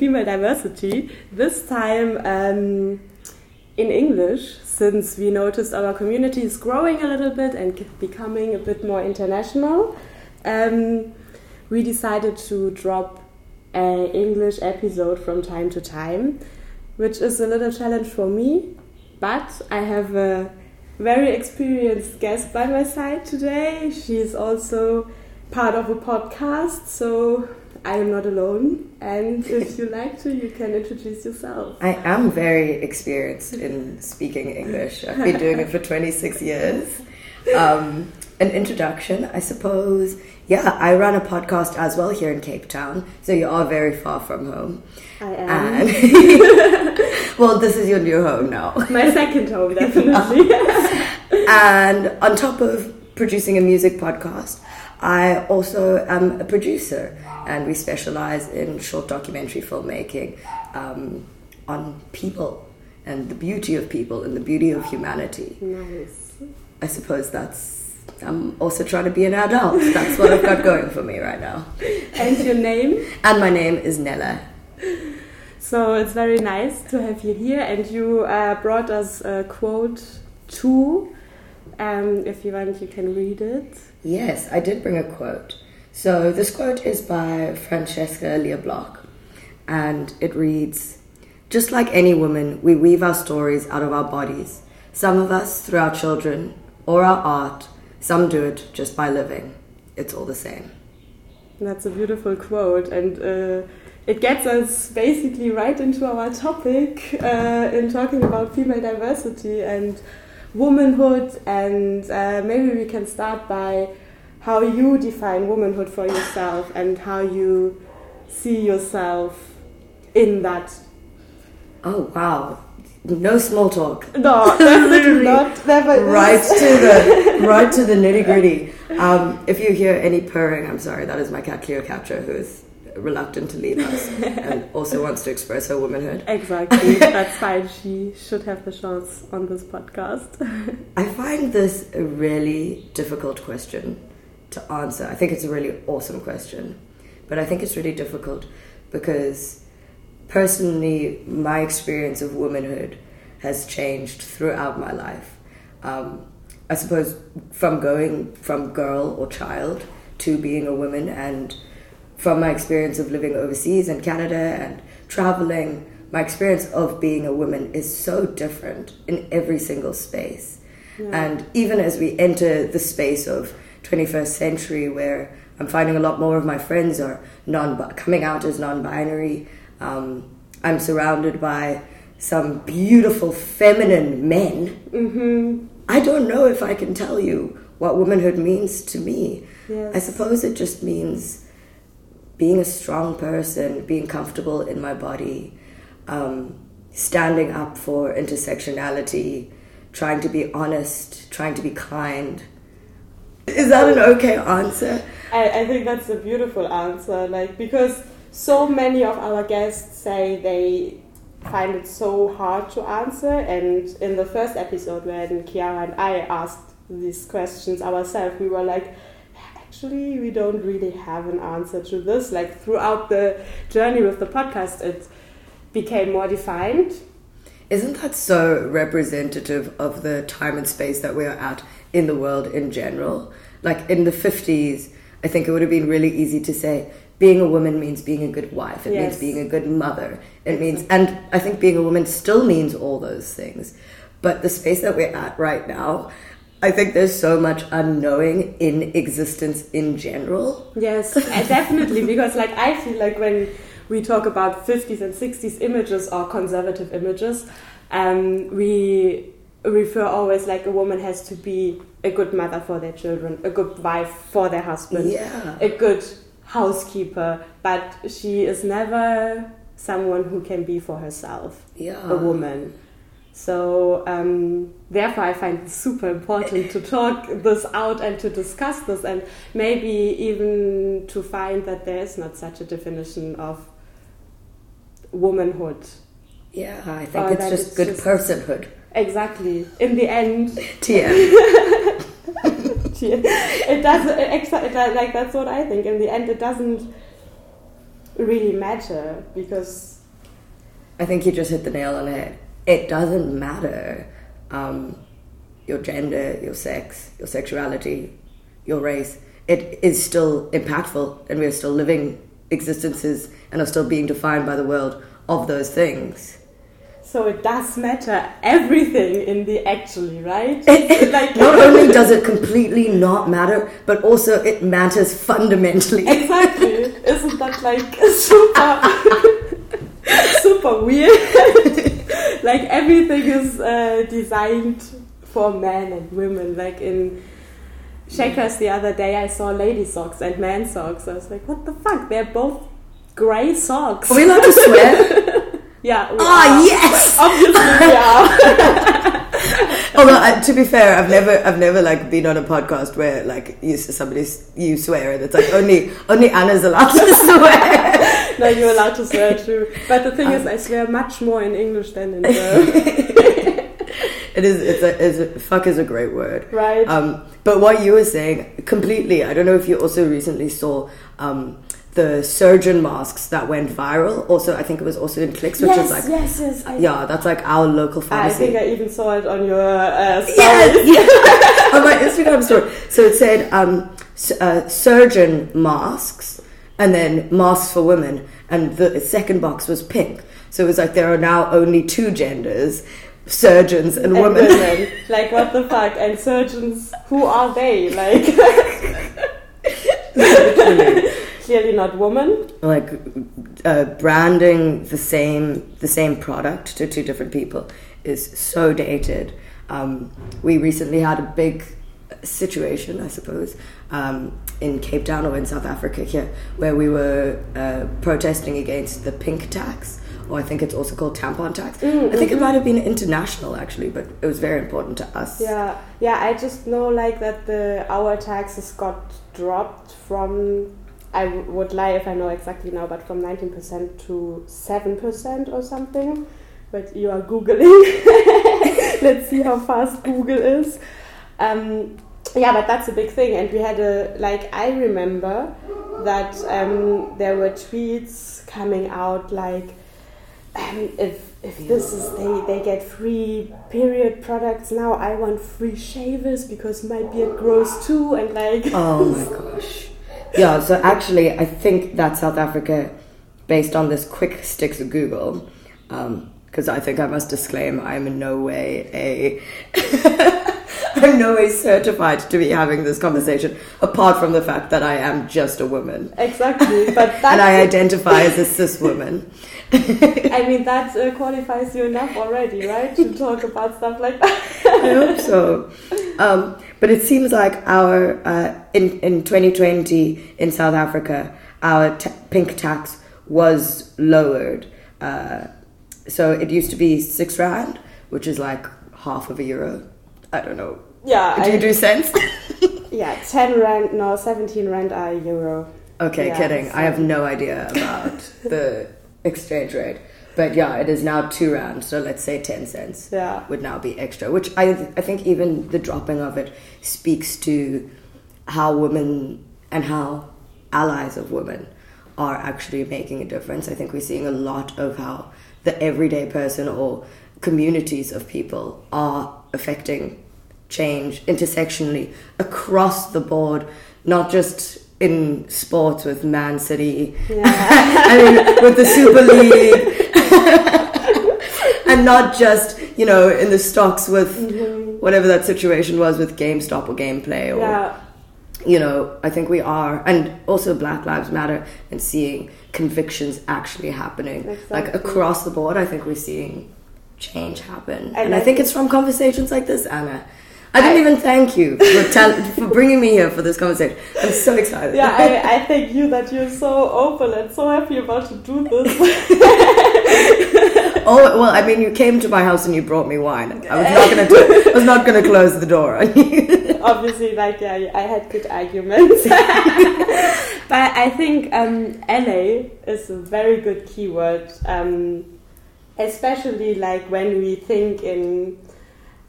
Female Diversity. This time um, in English, since we noticed our community is growing a little bit and becoming a bit more international. Um, we decided to drop an English episode from time to time, which is a little challenge for me. But I have a very experienced guest by my side today. She's also part of a podcast, so I am not alone. And if you like to, you can introduce yourself. I am very experienced in speaking English. I've been doing it for 26 years. Um, an introduction, I suppose. Yeah, I run a podcast as well here in Cape Town, so you are very far from home. I am. And well, this is your new home now. My second home, definitely. And on top of producing a music podcast, I also am a producer, and we specialize in short documentary filmmaking um, on people and the beauty of people and the beauty of humanity. nice. I suppose that's. I'm also trying to be an adult. That's what I've got going for me right now. And your name? And my name is Nella. So it's very nice to have you here, and you uh, brought us a quote too. Um, if you want, you can read it. Yes, I did bring a quote. So this quote is by Francesca Lia Block, and it reads Just like any woman, we weave our stories out of our bodies. Some of us through our children or our art, some do it just by living. It's all the same. That's a beautiful quote, and uh, it gets us basically right into our topic uh, in talking about female diversity and womanhood. And uh, maybe we can start by how you define womanhood for yourself and how you see yourself in that. Oh, wow. No small talk. No, definitely not. Never right to the right to the nitty gritty. Um, if you hear any purring, I'm sorry. That is my cat Cleopatra, who is reluctant to leave us and also wants to express her womanhood. Exactly. That's fine. She should have the chance on this podcast. I find this a really difficult question to answer. I think it's a really awesome question, but I think it's really difficult because personally, my experience of womanhood has changed throughout my life. Um, I suppose from going from girl or child to being a woman, and from my experience of living overseas in Canada and traveling, my experience of being a woman is so different in every single space. And even as we enter the space of 21st century, where I'm finding a lot more of my friends are non coming out as non-binary. Um, I'm surrounded by some beautiful feminine men. hmm I don't know if I can tell you what womanhood means to me. Yes. I suppose it just means being a strong person, being comfortable in my body, um, standing up for intersectionality, trying to be honest, trying to be kind. Is that an okay answer? I, I think that's a beautiful answer. Like because so many of our guests say they find it so hard to answer, and in the first episode when Kiara and I asked these questions ourselves, we were like. Actually, we don't really have an answer to this. Like throughout the journey with the podcast, it became more defined. Isn't that so representative of the time and space that we are at in the world in general? Like in the 50s, I think it would have been really easy to say being a woman means being a good wife, it Yes. means being a good mother, it means, and I think being a woman still means all those things. But the space that we're at right now, I think there's so much unknowing in existence in general. Yes, definitely. Because like I feel like when we talk about 50s and 60s images or conservative images, um, we refer always like a woman has to be a good mother for their children, a good wife for their husband, Yeah. a good housekeeper, but she is never someone who can be for herself, Yeah. a woman. So um, therefore, I find it super important to talk this out and to discuss this, and maybe even to find that there is not such a definition of womanhood. Yeah, I think Or it's just it's good just- personhood. Exactly. In the end, TM. it doesn't. Exa- it, like that's what I think. In the end, it doesn't really matter because I think you just hit the nail on the head. It doesn't matter um, your gender, your sex, your sexuality, your race. It is still impactful, and we are still living existences and are still being defined by the world of those things. So it does matter everything in the actually, right? like not only does it completely not matter, but also it matters fundamentally. Exactly. Isn't that like super super weird? like everything is uh, designed for men and women. Like in Checkers the other day, I saw lady socks and man socks. I was like, what the fuck? They're both grey socks. Are we allowed to swear? Yeah. Ah, yes. Obviously, yeah. Although uh, to be fair, I've never, I've never like been on a podcast where like you somebody you swear and it's like only only Anna's allowed to swear. No, you're allowed to swear too. But the thing um, is, I swear much more in English than in the. it is. It's a, it's a. Fuck is a great word. Right. Um, but what you were saying completely. I don't know if you also recently saw. Um, the surgeon masks that went viral. Also, I think it was also in Clicks, which yes, is like yes, yes. I, yeah, that's like our local pharmacy. I think I even saw it on your uh, story. Yes, on my Instagram story. So it said um, uh, surgeon masks and then masks for women, and the second box was pink. So it was like there are now only two genders. Surgeons and, and women. women. Like what the fuck? And surgeons, who are they? Like clearly not woman. Like uh, branding the same the same product to two different people is so dated. Um, we recently had a big situation, I suppose, um, in Cape Town or in South Africa here, where we were uh, protesting against the pink tax, or I think it's also called tampon tax. Mm-hmm. I think it mm-hmm. might have been international actually, but it was very important to us. Yeah, yeah. I just know like that the our taxes got dropped from I would lie if I know exactly now, but from 19% to 7% or something. But you are Googling. Let's see how fast Google is. Um, yeah, but that's a big thing. And we had a, like, I remember that um, there were tweets coming out like, um, if if this is they they get free period products now, I want free shavers because my beard grows too, and like. Oh my gosh yeah, so actually, I think that South Africa, based on this quick sticks of Google, because um, I think I must disclaim I'm in no way a. I'm no way certified to be having this conversation, apart from the fact that I am just a woman. Exactly, but and I identify as a cis woman. I mean, that uh, qualifies you enough already, right, to talk about stuff like that. I hope so. Um, but it seems like our uh, in in 2020 in South Africa, our t- pink tax was lowered. Uh, so it used to be six rand, which is like half of a euro. I don't know. Yeah. Do I, you do cents? yeah, 10 rand, no, 17 rand a euro. Okay, yeah, kidding. So. I have no idea about the exchange rate. But yeah, it is now two rand, so let's say 10 cents yeah. would now be extra, which I, I think even the dropping of it speaks to how women and how allies of women are actually making a difference. I think we're seeing a lot of how the everyday person or communities of people are affecting change intersectionally across the board, not just in sports with Man City, yeah. I mean, with the Super League, and not just you know in the stocks with mm-hmm. whatever that situation was with GameStop or Gameplay or. Yeah. You know, I think we are, and also Black Lives Matter, and seeing convictions actually happening, exactly. like across the board. I think we're seeing change happen, and, and I, I think it's from conversations like this, Anna. I didn't even thank you for, tell, for bringing me here for this conversation. I'm so excited. Yeah, I, I thank you that you're so open and so happy about to do this. oh well, I mean, you came to my house and you brought me wine. I was not gonna. Do, I was not gonna close the door on you. Obviously, like yeah, I had good arguments, but I think um, ally is a very good keyword, um, especially like when we think in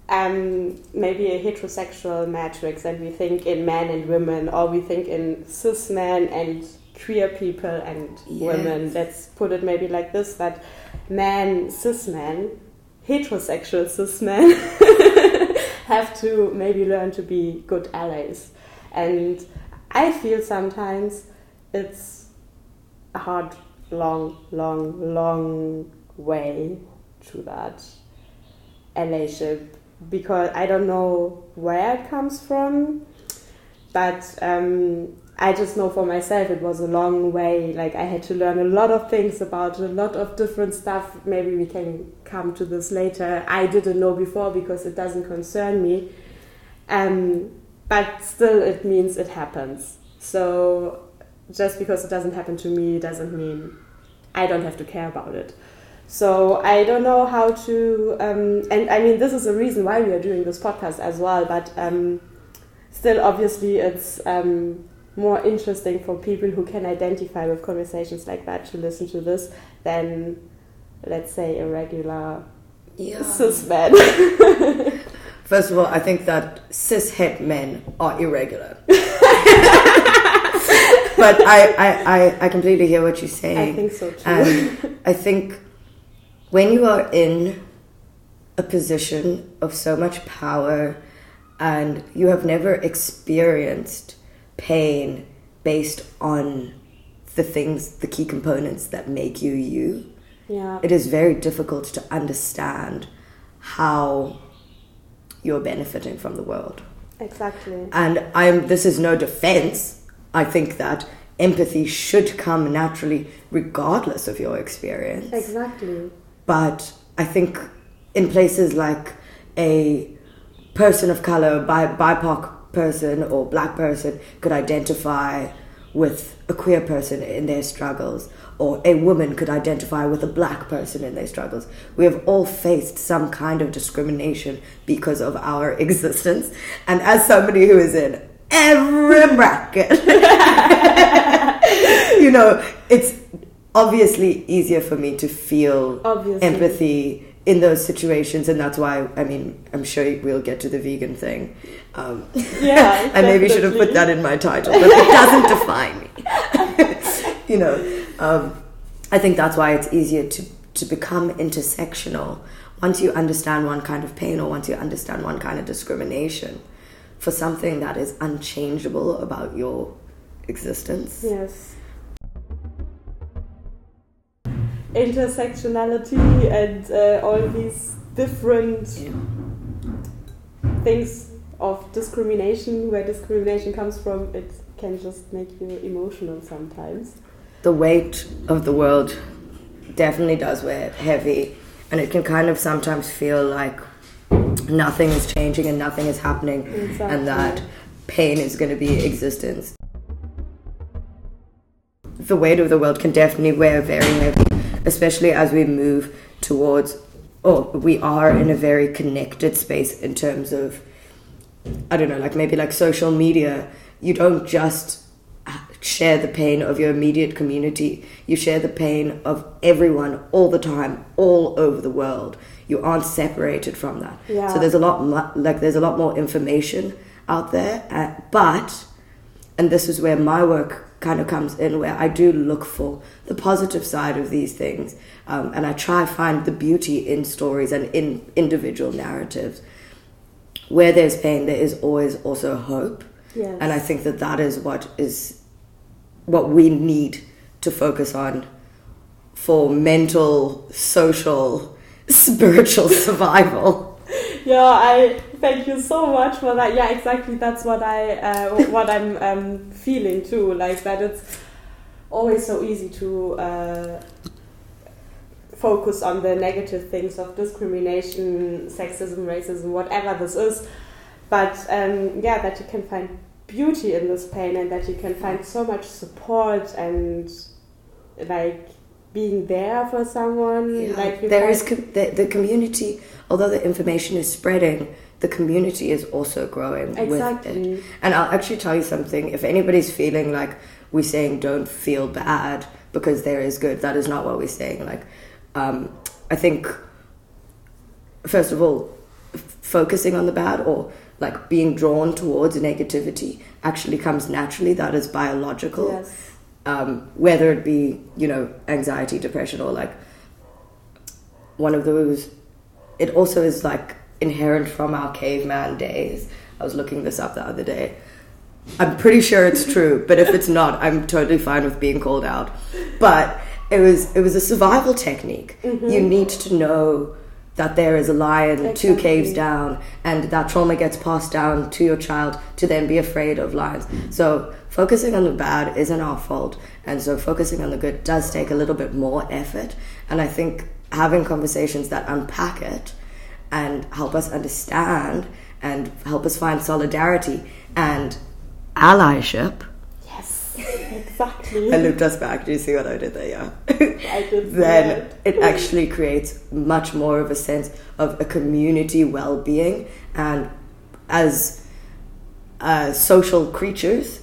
um, maybe a heterosexual matrix and we think in men and women or we think in cis men and queer people and Yes. women. Let's put it maybe like this: that men, cis men, heterosexual cis men, have to maybe learn to be good allies. And I feel sometimes it's a hard, long, long, long way to that allyship because I don't know where it comes from, but um, I just know for myself it was a long way. Like I had to learn a lot of things about a lot of different stuff. Maybe we can come to this later. I didn't know before because it doesn't concern me. Um, but still, it means it happens. So just because it doesn't happen to me doesn't mean I don't have to care about it. So I don't know how to, um, and I mean, this is the reason why we are doing this podcast as well. But um, still, obviously, it's um, more interesting for people who can identify with conversations like that to listen to this than, let's say, a regular Yeah. cis man. First of all, I think that cis het men are irregular. but I, I, I, I completely hear what you're saying. I think so too. And I think when you are in a position of so much power and you have never experienced pain based on the things, the key components that make you you, yeah. it is very difficult to understand how you're benefiting from the world. Exactly. And I'm this is no defense. I think that empathy should come naturally regardless of your experience. Exactly. But I think in places like a person of color, bi- BIPOC person or black person could identify with a queer person in their struggles, or a woman could identify with a black person in their struggles. We have all faced some kind of discrimination because of our existence. And as somebody who is in every bracket, you know, it's obviously easier for me to feel Obviously. empathy in those situations, and that's why I mean I'm sure we'll get to the vegan thing. Um, Yeah, I maybe should have put that in my title, but it doesn't define me. you know, um, I think that's why it's easier to to become intersectional once you understand one kind of pain or once you understand one kind of discrimination for something that is unchangeable about your existence. Yes. Intersectionality and uh, all these different things of discrimination, where discrimination comes from, it can just make you emotional sometimes. the weight of the world definitely does weigh heavy and it can kind of sometimes feel like nothing is changing and nothing is happening Exactly. and that pain is going to be existence the weight of the world can definitely weigh very heavy especially as we move towards oh we are in a very connected space in terms of I don't know, like maybe like social media, you don't just share the pain of your immediate community. You share the pain of everyone all the time, all over the world. You aren't separated from that. Yeah. So there's a lot, like there's a lot more information out there. Uh, but, and this is where my work kind of comes in, where I do look for the positive side of these things, um, and I try to find the beauty in stories and in individual narratives where there's pain, there is always also hope. Yes. And I think that that is what is what we need to focus on for mental, social, spiritual survival. Yeah, I thank you so much for that. Yeah, exactly. That's what I uh, what I'm um, feeling too. Like that, it's always so easy to uh, focus on the negative things of discrimination, sexism, racism, whatever this is. But um, yeah, that you can find beauty in this pain and that you can find so much support and like being there for someone. Like you there is com- the, the community, although the information is spreading, the community is also growing with Exactly. it. And I'll actually tell you something. If anybody's feeling like we're saying don't feel bad because there is good, that is not what we're saying. Like, um, I think, first of all, f- focusing on the bad or like being drawn towards negativity actually comes naturally. That is biological. Yes. Um, whether it be you know anxiety, depression, or like one of those. It also is like inherent from our caveman days. I was looking this up the other day. I'm pretty sure it's true, but if it's not, I'm totally fine with being called out. But it was it was a survival technique. Mm-hmm. You need to know that there is a lion two caves down, and that trauma gets passed down to your child to then be afraid of lions. So focusing on the bad isn't our fault, and so focusing on the good does take a little bit more effort. And I think having conversations that unpack it and help us understand and help us find solidarity and allyship. Yes, exactly. I looped us back. Do you see what I did there? Yeah. I did then it actually creates much more of a sense of a community well-being and as uh, social creatures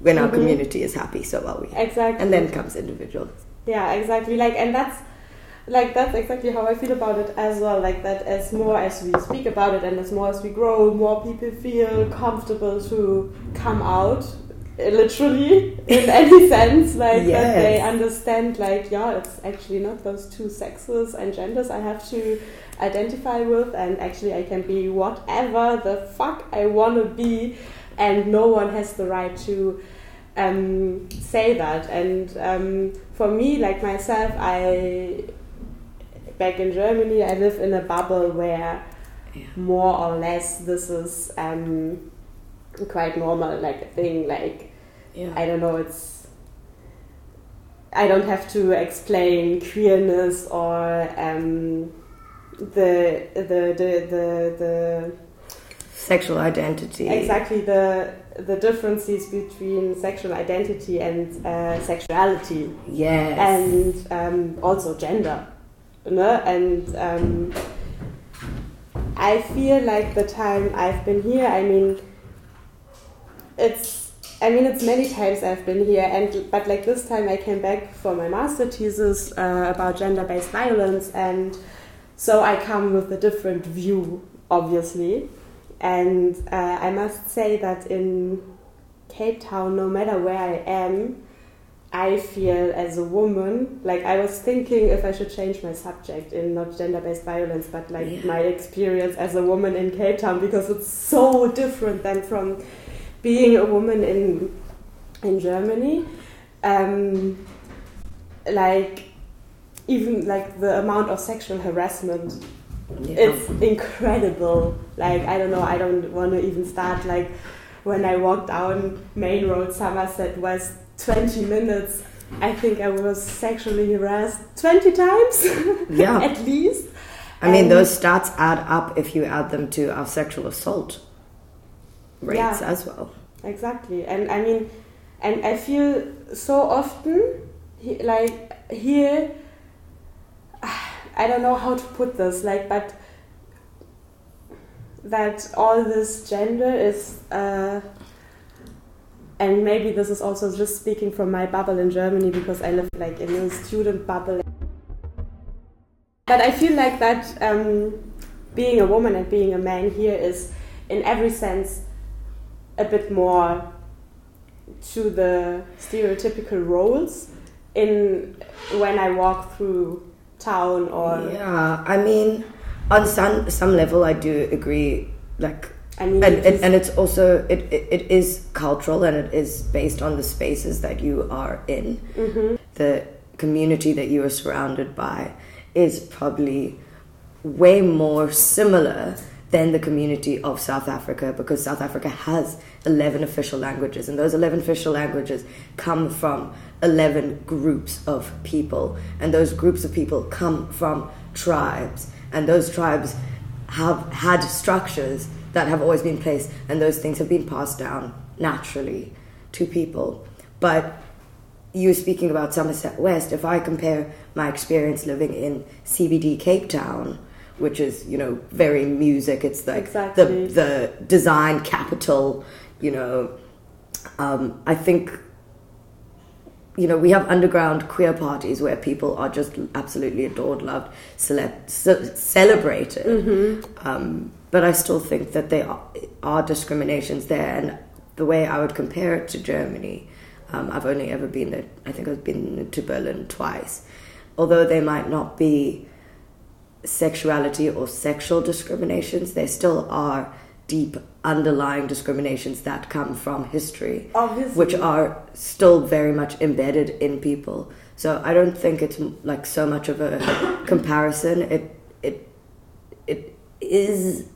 when our mm-hmm. community is happy so are we Exactly. and then comes individuals Yeah, exactly. Like, and that's like that's exactly how I feel about it as well. Like that, as more as we speak about it, and as more as we grow, more people feel comfortable to come out, literally in any sense. Like that they understand. Like, yeah, it's actually not those two sexes and genders I have to identify with, and actually I can be whatever the fuck I want to be, and no one has the right to um, say that. And um, for me, like myself, I back in Germany, I live in a bubble where Yeah. more or less this is um, quite normal, like a thing. Like yeah I don't know, it's I don't have to explain queerness or um, the, the the the the sexual identity. Exactly the the differences between sexual identity and uh, sexuality. Yes. And um, also gender ne? and um, I feel like the time I've been here I mean it's I mean it's many times I've been here and but like this time I came back for my master thesis uh, about gender-based violence and so I come with a different view obviously and uh, I must say that in Cape Town no matter where I am I feel as a woman, like I was thinking if I should change my subject in not gender based violence, but like Yeah. my experience as a woman in Cape Town because it's so different than from being a woman in in Germany. Um, like even like the amount of sexual harassment yeah. it's incredible. Like I don't know, I don't want to even start. Like when I walked down Main Road, Somerset West, twenty minutes. I think I was sexually harassed twenty times yeah at least. I mean And- those stats add up if you add them to our sexual assault rates Yeah. as well Exactly, and I mean, and I feel so often, like here, I don't know how to put this, like, but that all this gender is, uh, and maybe this is also just speaking from my bubble in Germany because I live like in a student bubble. But I feel like that um, being a woman and being a man here is, in every sense, a bit more to the stereotypical roles in when I walk through town or yeah i mean on some some level i do agree like I mean and, and, and it's also it, it, it is cultural and it is based on the spaces that you are in Mhm. the community that you are surrounded by is probably way more similar than the community of South Africa because South Africa has 11 official languages and those 11 official languages come from 11 groups of people and those groups of people come from tribes and those tribes have had structures that have always been placed and those things have been passed down naturally to people but you speaking about Somerset West. If I compare my experience living in CBD Cape Town, which is you know very music, it's like Exactly. the the design capital. You know, um, I think you know we have underground queer parties where people are just absolutely adored, loved, cele- ce- celebrated. Um, but I still think that there are, are discriminations there, and the way I would compare it to Germany, Um, I've only ever been there. I think I've been to Berlin twice. Although they might not be sexuality or sexual discriminations, there still are deep underlying discriminations that come from history, Obviously. which are still very much embedded in people. So I don't think it's like so much of a comparison. It it it is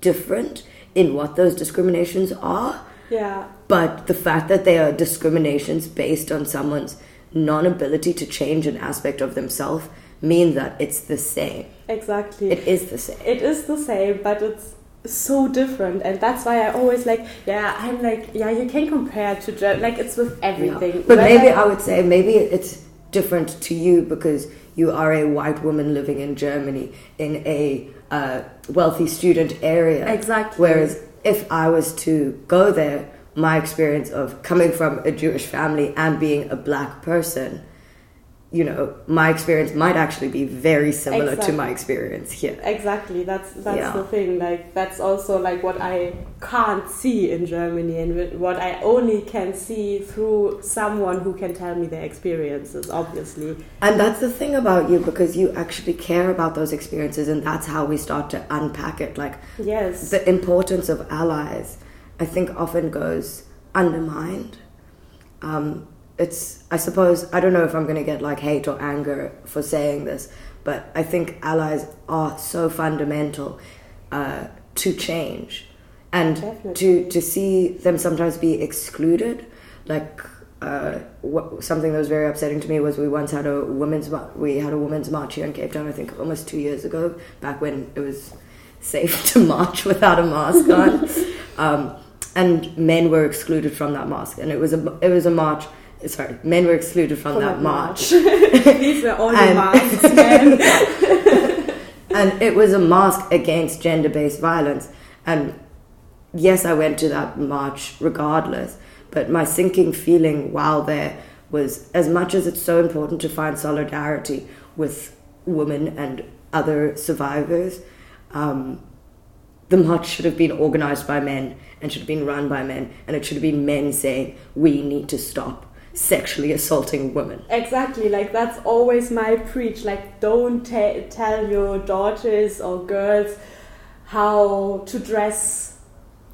different in what those discriminations are, Yeah. but the fact that they are discriminations based on someone's non-ability to change an aspect of themselves mean that it's the same. Exactly. It is the same. it is the same, but it's so different, and that's why I always like, yeah, I'm like, yeah, you can compare to Germany, like it's with everything. But Whether- maybe I would say maybe it's different to you because you are a white woman living in Germany in a uh, wealthy student area. Exactly. Whereas if I was to go there, my experience of coming from a Jewish family and being a black person, you know, my experience might actually be very similar to my experience here. Exactly, that's that's Yeah. the thing. Like that's also like what I can't see in Germany, and what I only can see through someone who can tell me their experiences. Obviously, And that's the thing about you because you actually care about those experiences, and that's how we start to unpack it. Like, yes, the importance of allies, I think, often goes undermined. Um, it's, I suppose, I don't know if I'm going to get like hate or anger for saying this, but I think allies are so fundamental uh, to change, and Definitely. to to see them sometimes be excluded, like. Uh, what, something that was very upsetting to me was we once had a women's we had a women's march here in Cape Town I think almost two years ago back when it was safe to march without a mask on. um, and men were excluded from that mask, and it was a it was a march. Sorry, men were excluded from, From that that march, these were all the And- masks, and it was a mask against gender based violence. And yes, I went to that march regardless, but my sinking feeling while there was as much as it's so important to find solidarity with women and other survivors. Um, the march should have been organized by men and should have been run by men, and it should have been men saying, We need to stop sexually assaulting women. Exactly, like that's always my preach. Like, don't tell your daughters or girls how to dress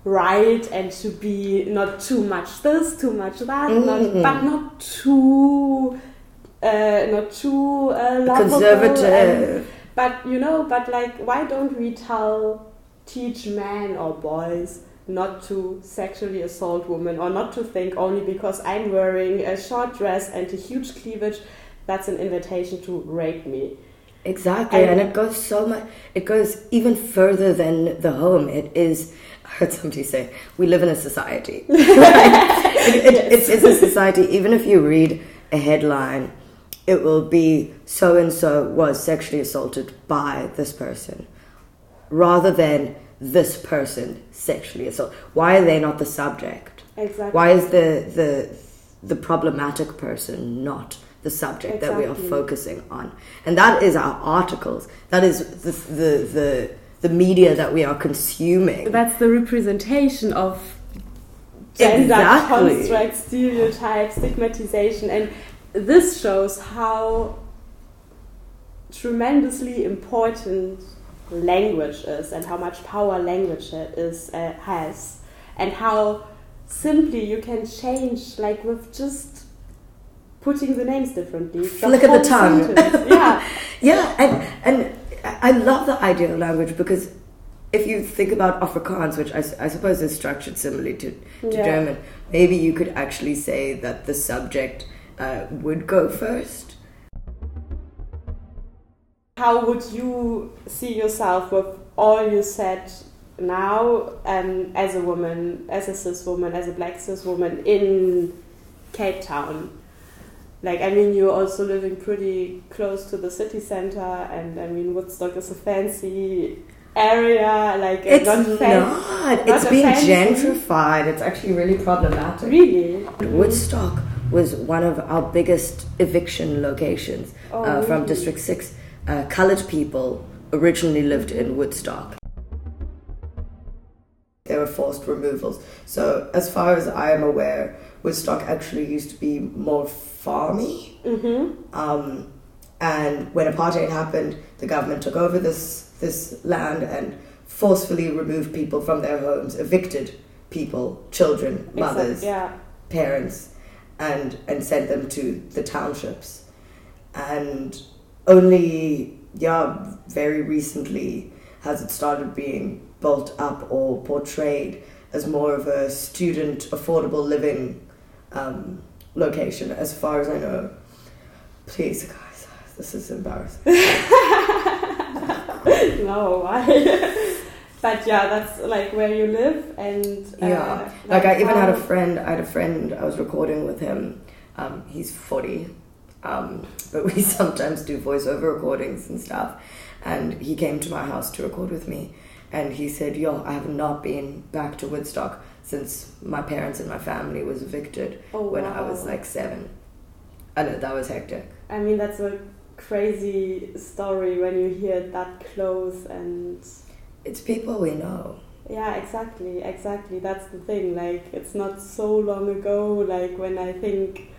right and to be not too much this, too much that, not, Mm. but not too, uh, not too uh, lovable and- Conservative. but you know, but like, why don't we tell, teach men or boys not to sexually assault women or not to think only because I'm wearing a short dress and a huge cleavage, that's an invitation to rape me. Exactly, And- and it goes so much. It goes even further than the home. It is. I heard somebody say, "We live in a society." it, it, it is a society. Even if you read a headline, it will be so and so was sexually assaulted by this person, rather than this person sexually assaulted. Why are they not the subject? Exactly. Why is the the the problematic person not the subject that we are focusing on? And that is our articles. That is the the the, the media that we are consuming. That's the representation of gender Exactly. construct, stereotypes, stigmatization, and this shows how tremendously important language is and how much power language is uh, has and how simply you can change like with just putting the names differently Flick of the tongue. yeah Yeah, and and I love the idea of language because if you think about Afrikaans, which I, I suppose is structured similarly to, to Yeah. German, maybe you could actually say that the subject uh, would go first. How would you see yourself with all you said now um, as a woman, as a cis woman, as a black cis woman in Cape Town? Like, I mean, you're also living pretty close to the city center, and I mean, Woodstock is a fancy area. Like, It's not not. It's not a being fancy- gentrified. It's actually really problematic. Really? Woodstock was one of our biggest eviction locations Oh, uh, from really? District 6. Uh, colored people originally lived in Woodstock. There were forced removals. So, as far as I am aware, Woodstock actually used to be more farmy. Mm-hmm. Um, and when apartheid happened, the government took over this this land and forcefully removed people from their homes, evicted people, children, mothers, yeah. parents, and and sent them to the townships. And only yeah, very recently has it started being built up or portrayed as more of a student affordable living um, location, as far as I know. Please, guys, this is embarrassing. no, why? but yeah, that's like where you live, and uh, Yeah, like I even had a friend. I had a friend. I was recording with him. Um, he's forty, um, but we sometimes do voiceover recordings and stuff. And he came to my house to record with me, and he said, "Yo, I have not been back to Woodstock since my parents and my family was evicted Oh, when I was like seven. I know that was hectic. I mean, that's a crazy story when you hear it that close and. It's people we know. Yeah, exactly, exactly. That's the thing. Like, it's not so long ago. Like when I think,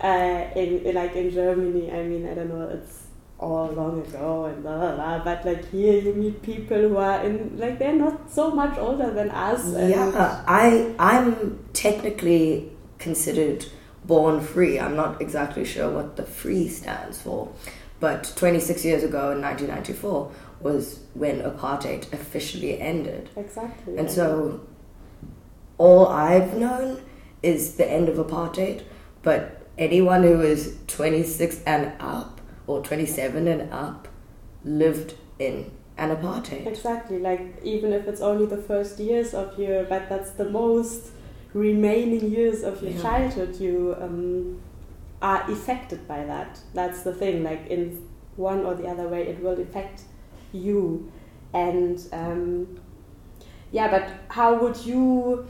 uh, in, in like in Germany, I mean, I don't know, it's all long ago and blah blah blah. But like here, you meet people who are in like they're not so much older than us. Yeah, I I'm technically considered born free. I'm not exactly sure what the free stands for, but 26 years ago in 1994 was when apartheid officially ended. exactly. And so all I've known is the end of apartheid, but anyone who is 26 and up or 27 and up lived in an apartheid. Exactly, like even if it's only the first years of your, but that's the most remaining years of your Yeah. childhood, you um, are affected by that. That's the thing, like in one or the other way, it will affect you. And um, yeah, but how would you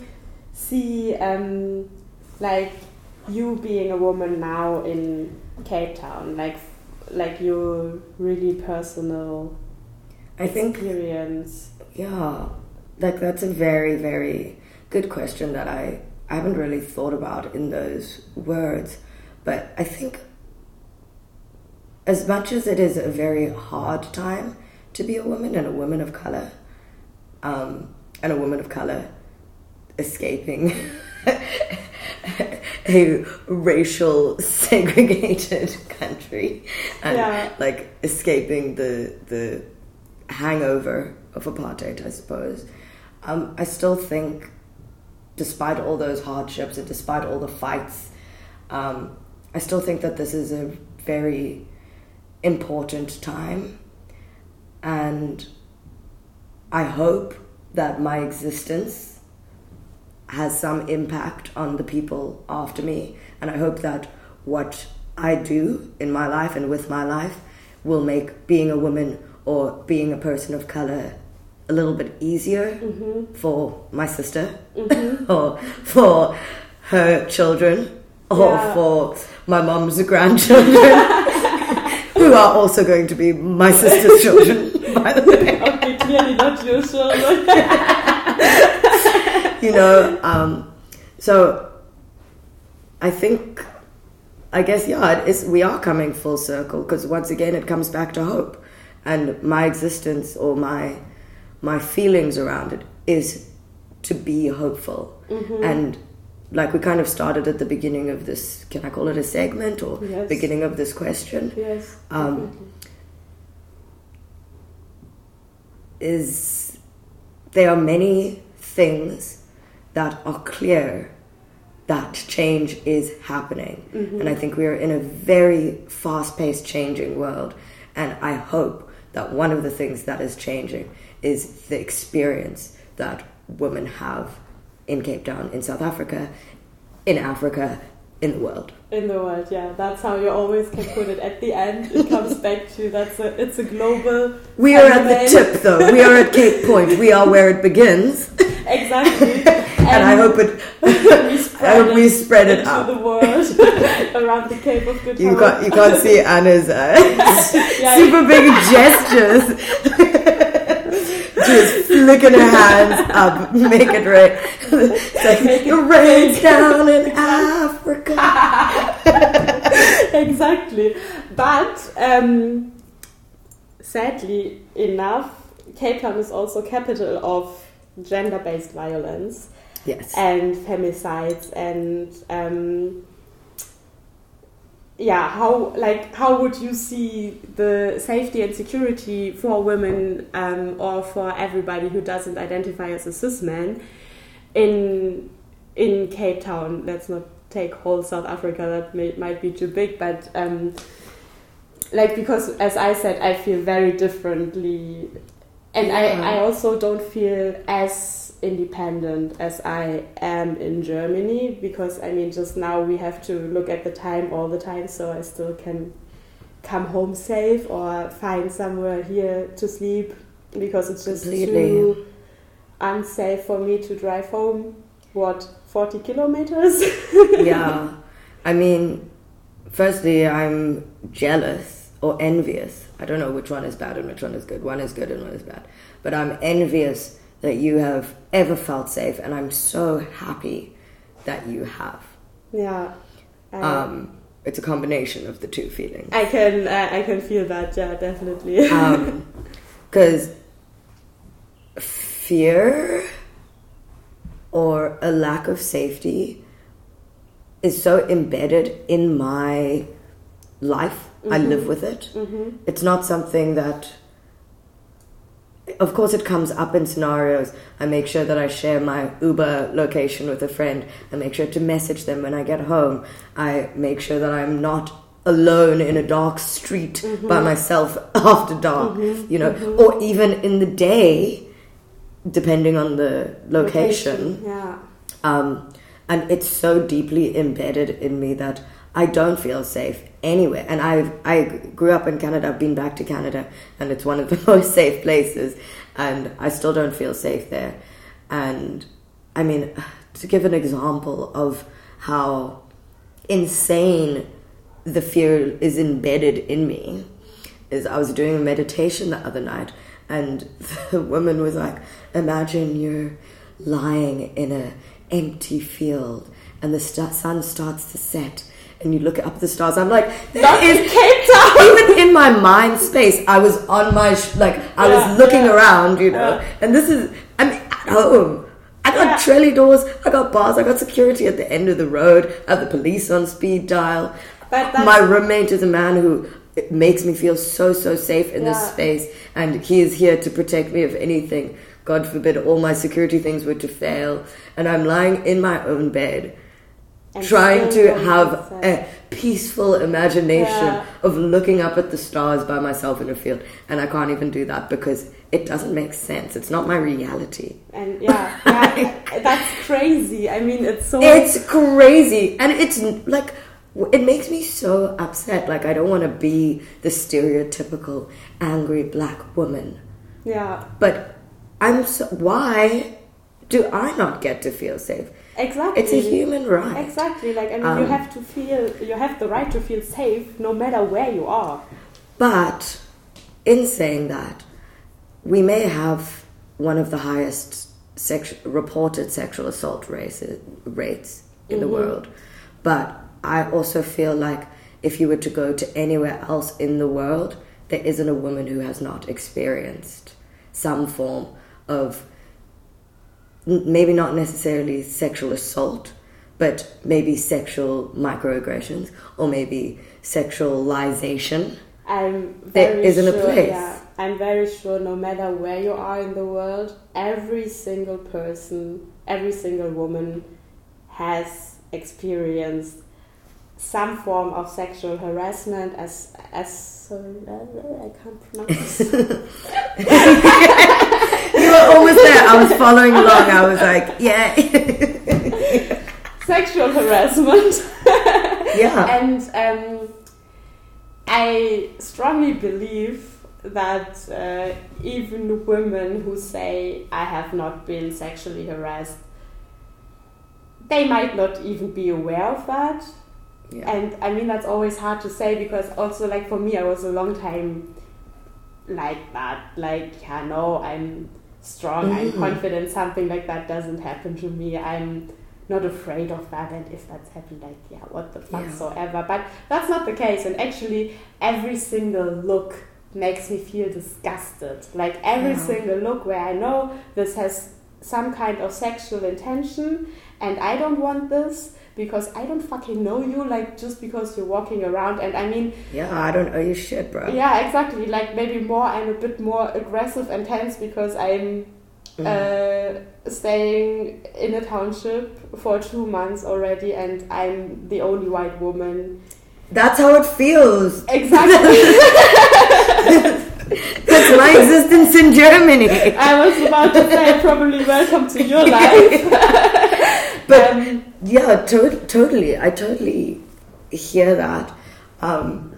see, um, like, you being a woman now in Cape Town, like, like your really personal I think experience. Yeah, like that's a very, very good question that I, I haven't really thought about in those words. But I think, as much as it is a very hard time to be a woman and a woman of color, um, and a woman of color escaping a racial segregated country and Yeah. like escaping the the hangover of apartheid, I suppose. Um, I still think, despite all those hardships and despite all the fights, um, I still think that this is a very important time, and I hope that my existence has some impact on the people after me, and I hope that what I do in my life and with my life will make being a woman or being a person of color a little bit easier Mm-hmm. for my sister Mm-hmm. or for her children or Yeah. for my mom's grandchildren who are also going to be my sister's children by the way okay, clearly not your children. you know um, so i think i guess yeah it is, we are coming full circle because once again it comes back to hope and my existence or my my feelings around it is to be hopeful Mhm. and like we kind of started at the beginning of this can i call it a segment or Yes. beginning of this question yes. Um, is there are many things that are clear that change is happening. Mhm. And I think we are in a very fast paced changing world. And I hope that one of the things that is changing is the experience that women have in Cape Town, in South Africa, in Africa, in the world. in the world, yeah, that's how you always can put it. At the end, it comes back to that's a it's a global. We are at the tip though. We are at Cape Point. We are where it begins. Exactly, And I hope it we spread I hope we spread it out. the world around the Cape of Good You can't, you can't see Anna's uh, Yeah, super big gestures. She's flicking her hands up, make it rain. It's like, Make it it rains down in Africa. exactly. But um, sadly enough, Cape Town is also capital of gender-based violence Yes. and femicides and um, yeah how like how would you see the safety and security for women um, or for everybody who doesn't identify as a cis man in in Cape Town let's not take whole South Africa that may, might be too big but um, like because as I said I feel very differently and Yeah. I, I also don't feel as independent as I am in Germany because I mean just now we have to look at the time all the time so I still can come home safe or find somewhere here to sleep because it's just Completely. too unsafe for me to drive home what 40 kilometers yeah. I mean, firstly, I'm jealous or envious. I don't know which one is bad and which one is good. One is good and one is bad. But I'm envious that you have ever felt safe, and I'm so happy that you have. yeah I, Um, it's a combination of the two feelings. I can uh, I can feel that yeah definitely Because fear or a lack of safety is so embedded in my life. I live with it. hmm It's not something that. Of course, it comes up in scenarios. I make sure that I share my Uber location with a friend. I make sure to message them when I get home. I make sure that I'm not alone in a dark street mm-hmm. by myself after dark, mm-hmm. you know, mm-hmm. or even in the day, depending on the location. yeah Um, and it's so deeply embedded in me that I don't feel safe anywhere. And I I grew up in Canada. I've been back to Canada, and it's one of the most safe places. And I still don't feel safe there. And I mean, to give an example of how insane the fear is embedded in me, is I was doing a meditation the other night, and the woman was like, "Imagine you're lying in a empty field, and the st- sun starts to set." And you look up at the stars. I'm like, That's is Cape Town. even in my mind space. I was on my sh- like I Yeah, was looking yeah, around, you know. yeah. And this is I'm at home. I got Trellidors. I got bars. I got security at the end of the road. I have the police on speed dial. But my roommate is a man who it makes me feel so so safe in this space, and he is here to protect me if anything. God forbid all my security things were to fail, and I'm lying in my own bed And trying to have a peaceful imagination Yeah. of looking up at the stars by myself in a field. And i can't even do that because it doesn't make sense. It's not my reality. And yeah, yeah, that's crazy. I mean, it's so. it's crazy. And it's like it makes me so upset. Like i don't want to be the stereotypical angry black woman. Yeah, but i'm so why do i not get to feel safe exactly. it's a human right Exactly. Like I mean, you Um, have to feel. You have the right to feel safe, no matter where you are. But in saying that, we may have one of the highest sex- reported sexual assault rates, rates in the Mhm. world. But I also feel like if you were to go to anywhere else in the world, there isn't a woman who has not experienced some form of maybe not necessarily sexual assault, but maybe sexual microaggressions or maybe sexualization. I'm There isn't a sure, place. Yeah, I'm very sure. No matter where you are in the world, every single person, every single woman, has experienced some form of sexual harassment. As as sorry, I can't pronounce. Almost there. I was following along. I was like, yeah. sexual harassment. yeah. and um, I strongly believe that uh, even women who say I have not been sexually harassed, they might not even be aware of that. Yeah. And I mean that's always hard to say because also like for me I was a long time like that. Like yeah no I'm strong. I'm Mhm. confident something like that doesn't happen to me. I'm not afraid of that, and if that's happened, like yeah, what the fuck Yeah. so ever. But that's not the case, and actually, every single look makes me feel disgusted. Like every Yeah. single look where I know this has some kind of sexual intention, and I don't want this because I don't fucking know you. Like just because you're walking around, and I mean. Yeah, I don't owe you shit, bro. Yeah, exactly. Like maybe more, I'm a bit more aggressive and tense because I'm Mm. uh, staying in a township for two months already, and I'm the only white woman. That's how it feels. Exactly. That's my existence in Germany. I was about to say probably welcome to your life. But um, yeah, to- totally. I totally hear that. Um,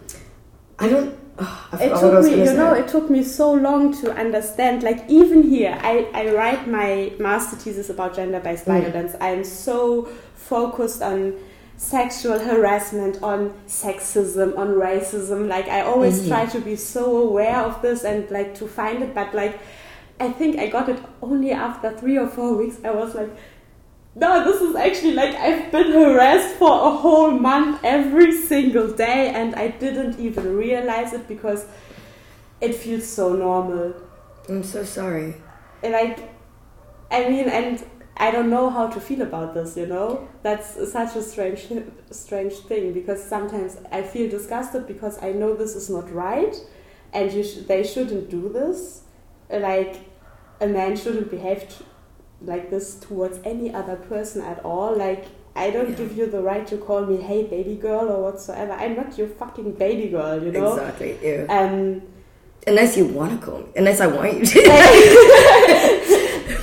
I don't. Oh, I it I took me, you know, it took me so long to understand. Like even here, I, I write my master thesis about gender-based Mm. violence. I'm so focused on sexual harassment, on sexism, on racism. Like I always Mhm. try to be so aware of this and like to find it. But like, I think I got it only after three or four weeks. I was like. No, this is actually like I've been harassed for a whole month every single day, and I didn't even realize it because it feels so normal. I'm so sorry. And like, I mean, and I don't know how to feel about this. You know, that's such a strange, strange thing because sometimes I feel disgusted because I know this is not right, and you sh- they shouldn't do this. Like, a man shouldn't behave like this towards any other person at all. Like, I don't Yeah. give you the right to call me "Hey, baby girl" or whatsoever. I'm not your fucking baby girl. You know. Exactly. Ew. Um, Unless you want to call me. Unless I want you to.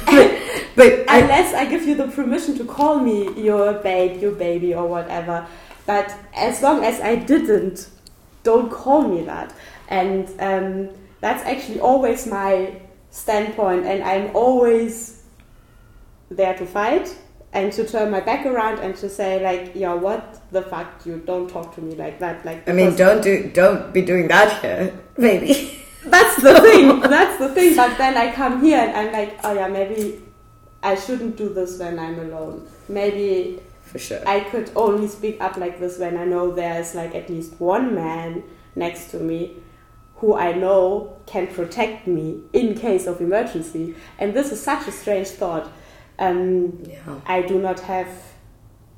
but but I, unless I give you the permission to call me your babe, your baby, or whatever. But as long as I didn't, don't call me that. And um, that's actually always my standpoint, and I'm always there to fight and to turn my back around and to say like, yeah, what the fuck, you don't talk to me like that. Like, I mean, don't do don't be doing that here, maybe That's the thing. That's the thing. But then I come here and I'm like, oh yeah, maybe I shouldn't do this when I'm alone. Maybe For sure. I could only speak up like this when I know there's like at least one man next to me who I know can protect me in case of emergency. And this is such a strange thought. Um, yeah. I do not have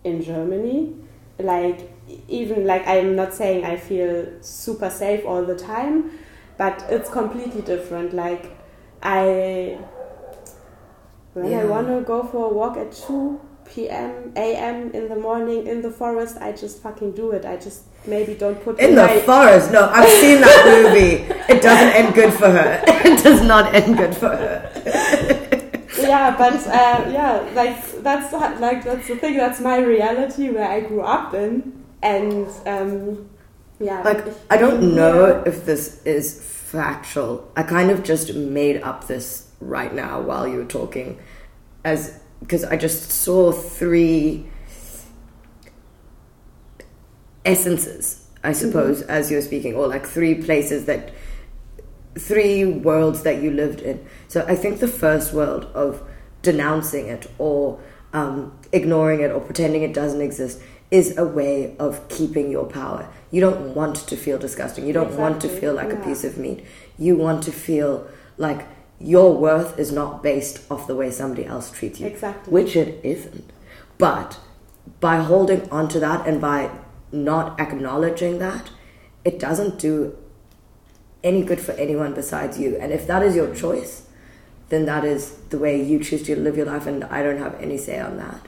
in Germany. Like even like I'm not saying I feel super safe all the time, but it's completely different. Like I when I want to go for a walk at 2 p.m. a.m. in the morning in the forest, I just fucking do it. I just maybe don't put In the forest. No, I've seen that movie. It doesn't end good for her. It does not end good for her. Yeah, but uh, yeah, like that's like that's the thing. That's my reality where I grew up in, and um, yeah. Like, I don't know if this is factual. I kind of just made up this right now while you were talking, as because I just saw three essences, I suppose, as you were speaking, or like three places that, three worlds that you lived in. So I think the first world of denouncing it or um, ignoring it or pretending it doesn't exist is a way of keeping your power. You don't want to feel disgusting. You don't want to feel like a piece of meat. You want to feel like your worth is not based off the way somebody else treats you Exactly. which it isn't. But by holding on to that and by not acknowledging that, it doesn't do any good for anyone besides you. And if that is your choice, then that is the way you choose to live your life, and I don't have any say on that.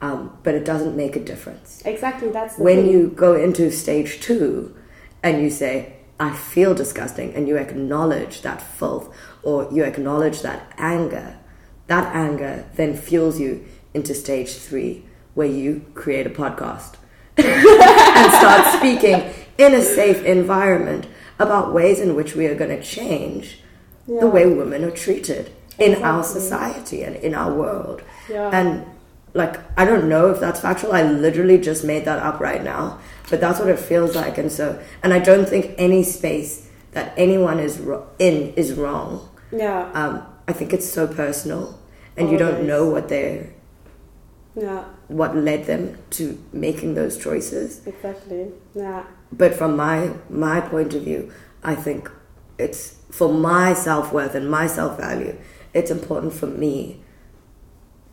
Um, but it doesn't make a difference. Exactly, that's When thing. you go into stage two and you say, I feel disgusting, and you acknowledge that filth or you acknowledge that anger, that anger then fuels you into stage three where you create a podcast and start speaking in a safe environment about ways in which we are going to change Yeah. the way women are treated in our society and in our world. Yeah. And like, I don't know if that's factual. I literally just made that up right now, but that's what it feels like. And so, and I don't think any space that anyone is ro- in is wrong. yeah, Um, I think it's so personal, and you don't know what they Yeah, what led them to making those choices. exactly. Yeah. But from my my point of view, I think it's for my self worth and my self value. It's important for me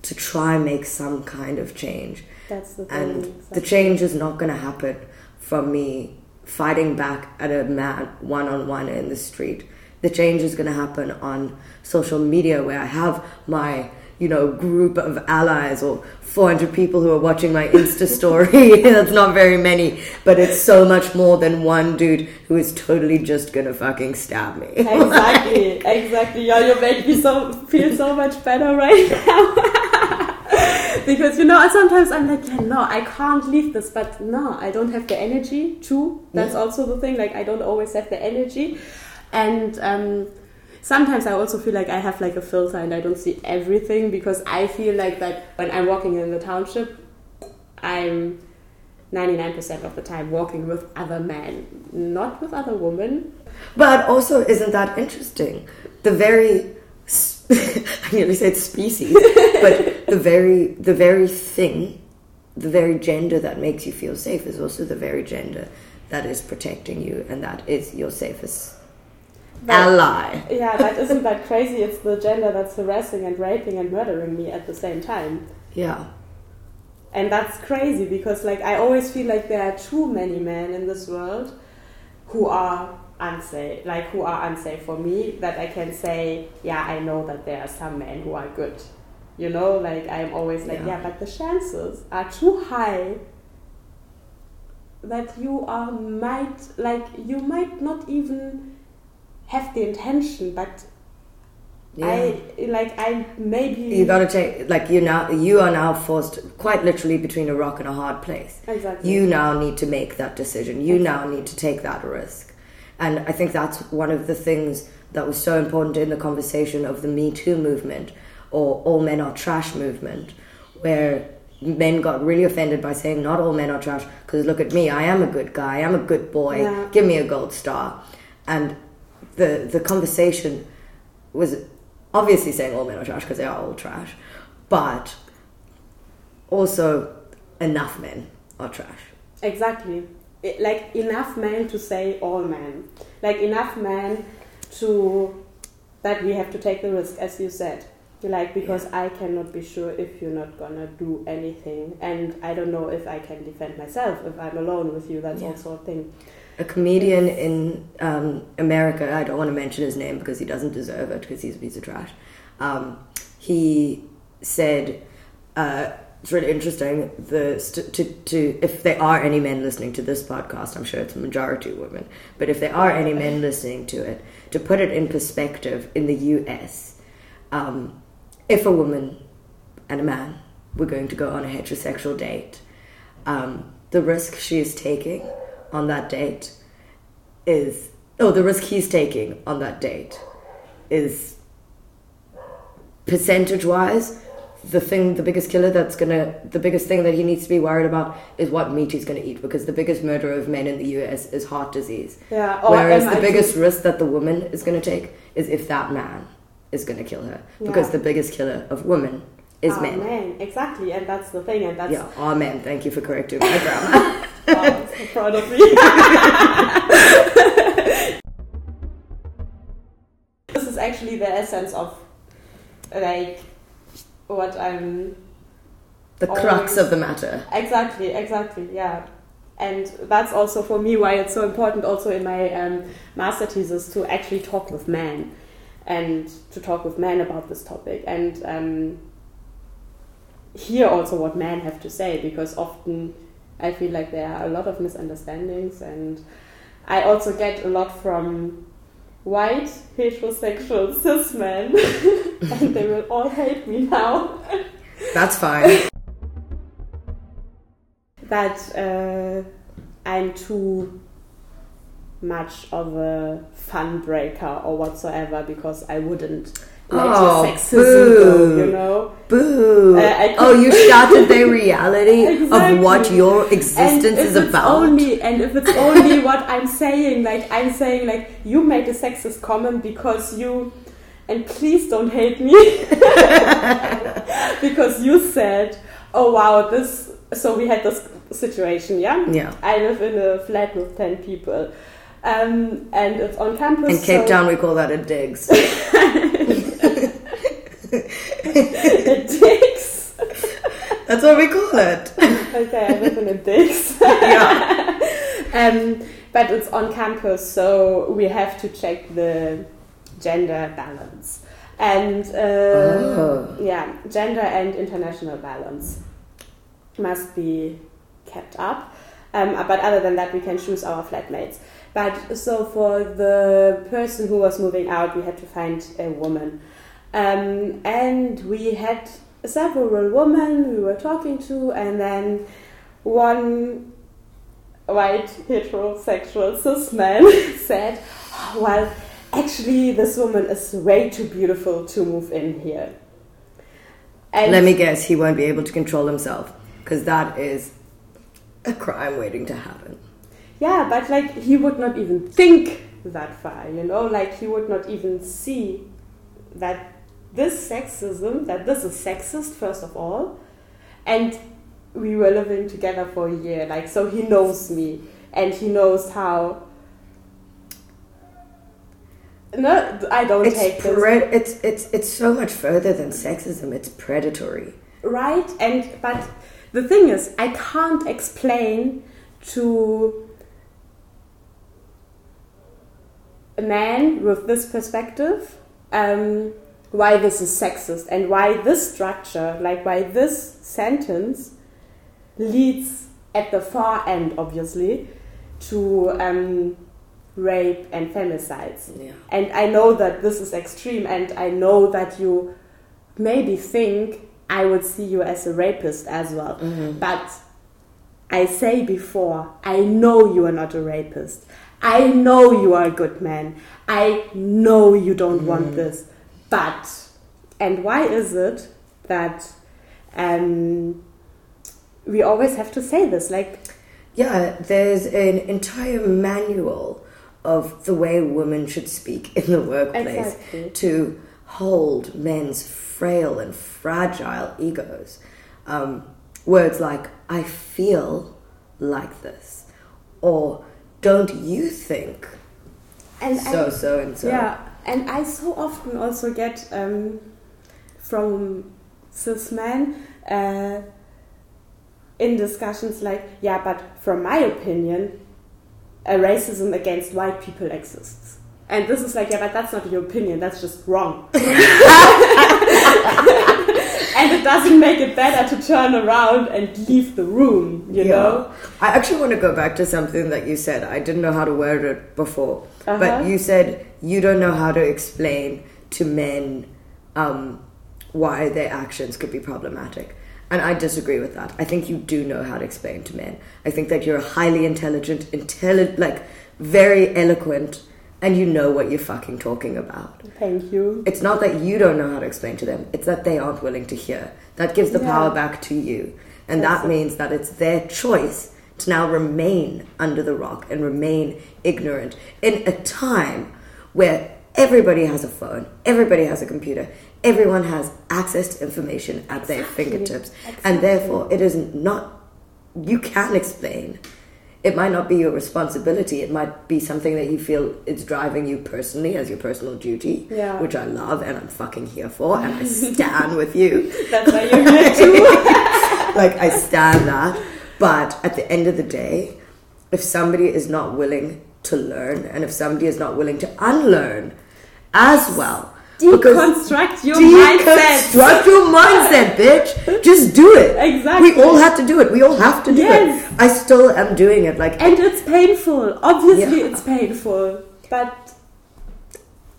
to try and make some kind of change, That's the thing. and the change is not going to happen from me fighting back at a man one on one in the street. The change is going to happen on social media where I have my you know group of allies or 400 people who are watching my insta story that's not very many but it's so much more than one dude who is totally just gonna fucking stab me exactly, exactly. Yeah, you make me so feel so much better right now. because you know, sometimes I'm like, yeah, no, I can't leave this, but no, I don't have the energy. True, that's Yeah. also the thing. Like, I don't always have the energy, and um, sometimes I also feel like I have like a filter and I don't see everything because I feel like that when I'm walking in the township, I'm 99% of the time walking with other men, not with other women. But also, isn't that interesting? The very, I nearly said species, but the very, the very thing, the very gender that makes you feel safe is also the very gender that is protecting you, and that is your safest But- ally. Yeah, that isn't that crazy. It's the gender that's harassing and raping and murdering me at the same time. Yeah, And that's crazy because like I always feel like there are too many men in this world who are unsafe, like who are unsafe for me that I can say, yeah, I know that there are some men who are good. You know, like I'm always like, Yeah. yeah, but the chances are too high that you are might like you might not even have the intention, but yeah. I like I maybe you gotta take like you now. You are now forced, quite literally, between a rock and a hard place. exactly you now need to make that decision. You now need to take that risk. And I think that's one of the things that was so important in the conversation of the Me Too movement or All Men Are Trash movement, where men got really offended by saying not all men are trash because look at me, I am a good guy, I am a good boy, Yeah. give me a gold star. And the the conversation was obviously saying all men are trash because they are all trash, but also enough men are trash. Exactly. It, like enough men to say all men. Like enough men to that we have to take the risk, as you said. Like because I cannot be sure if you're not gonna do anything, and I don't know if I can defend myself if I'm alone with you. That's Yeah. also a thing. A comedian in um, America, I don't want to mention his name because he doesn't deserve it because he's a piece of trash. Um, he said, uh, it's really interesting the st- to, to if there are any men listening to this podcast, I'm sure it's a majority of women, but if there are any men listening to it, to put it in perspective, in the US, um, if a woman and a man were going to go on a heterosexual date, um, the risk she is taking on that date is oh the risk he's taking on that date is percentage wise the thing the biggest killer that's gonna the biggest thing that he needs to be worried about is what meat he's gonna eat because the biggest murder of men in the US is heart disease Yeah. Or whereas the biggest risk that the woman is gonna take is if that man is gonna kill her because the biggest killer of women is Ah, men men. Exactly, and that's the thing, and that's yeah are men thank you for correcting my grammar I'm so proud of me. this is actually the essence of like what I'm the crux Always. of the matter exactly, exactly, yeah. And that's also for me why it's so important also in my um, master thesis to actually talk with men and to talk with men about this topic and um, hear also what men have to say because often I feel like there are a lot of misunderstandings and I also get a lot from white heterosexual cis men and they will all hate me now. That's fine. That uh, I'm too much of a fun breaker or whatsoever because I wouldn't Oh, your sexism boo. you know? Boo! Uh, oh, you shattered the reality of what Exactly. your existence is about. only and if it's only what I'm saying, like I'm saying, like you made a sexist comment because you and please don't hate me because you said, "Oh wow, this." So we had this situation, yeah. Yeah. I live in a flat with ten people, um, and it's on campus. In Cape so- Town, we call that a digs. it takes. That's what we call it. Okay, I live in a digs. Yeah. um, but it's on campus, so we have to check the gender balance and uh, Oh. yeah, gender and international balance must be kept up. Um, but other than that, we can choose our flatmates. But so for the person who was moving out, we had to find a woman, um, and we had several women we were talking to, and then one white heterosexual cis man said, "Oh, "Well, actually, this woman is way too beautiful to move in here." And Let me guess, he won't be able to control himself because that is a crime waiting to happen. yeah, but like he would not even think that far, you know, like he would not even see that this sexism, that this is sexist first of all, and we were living together for a year, like so he knows me and he knows how. No, I don't take It's, this. pre- it's it's it's so much further than sexism. It's predatory. right and but the thing is i can't explain to a man with this perspective um, why this is sexist and why this structure like why this sentence leads at the far end obviously to um, rape and femicides Yeah. and I know that this is extreme, and I know that you maybe think I would see you as a rapist as well. But I say before, I know you are not a rapist. I know you are a good man. I know you don't want this. But, and why is it that um, we always have to say this? Like, Yeah, there's an entire manual of the way women should speak in the workplace Exactly. to hold men's frail and fragile egos. Um, words like, I feel like this, or don't you think and so, I, so, and so. Yeah, and I so often also get um, from cis men uh, in discussions like, yeah, but from my opinion, a racism against white people exists. And this is like, yeah, but that's not your opinion, that's just wrong. and it doesn't make it better to turn around and leave the room, you know? I actually want to go back to something that you said. I didn't know how to word it before, Uh-huh. but you said you don't know how to explain to men um, why their actions could be problematic. And I disagree with that. I think you do know how to explain to men. I think that you're highly intelligent, intelligent, like very eloquent, and you know what you're fucking talking about. Thank you. It's not that you don't know how to explain to them, it's that they aren't willing to hear. That gives the Yeah. power back to you. And That's that it. means that it's their choice to now remain under the rock and remain ignorant in a time where everybody has a phone, everybody has a computer, everyone has access to information at their fingertips. Exactly. And therefore, it is not, you can explain. It might not be your responsibility. It might be something that you feel is driving you personally as your personal duty, Yeah. which I love and I'm fucking here for, and I stand with you. That's why you're here too. like I stand that. But at the end of the day, if somebody is not willing to learn, and if somebody is not willing to unlearn as well, Deconstruct your mindset. deconstruct your mindset, bitch. Just do it. Exactly. We all have to do it. We all have to do Yes. it. I still am doing it. Like And it's painful. Obviously, Yeah. it's painful. But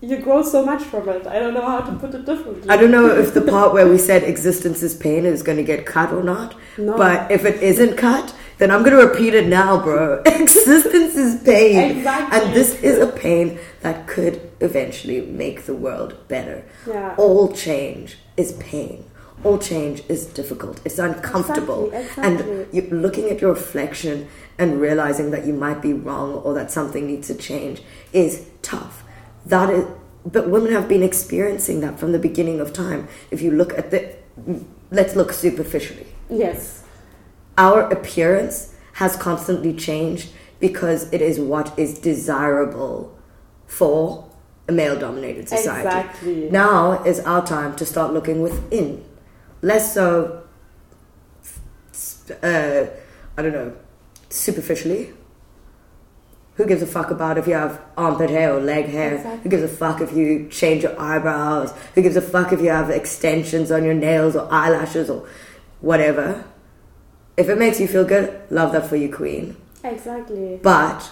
you grow so much from it. I don't know how to put it differently. I don't know if the part where we said existence is pain is going to get cut or not. No. But if it isn't cut, then I'm going to repeat it now, bro. existence is pain. Exactly. And this is a pain that could eventually make the world better. Yeah. All change is pain. All change is difficult. It's uncomfortable. Exactly, And exactly. you, looking at your reflection and realizing that you might be wrong or that something needs to change is tough. That is but women have been experiencing that from the beginning of time. If you look at the, let's look superficially. Yes. Our appearance has constantly changed because it is what is desirable for a male dominated society. Exactly. Now is our time to start looking within. Less so, uh, I don't know, superficially. Who gives a fuck about if you have armpit hair or leg hair? Exactly. Who gives a fuck if you change your eyebrows? Who gives a fuck if you have extensions on your nails or eyelashes or whatever? If it makes you feel good, love that for you, queen. Exactly. But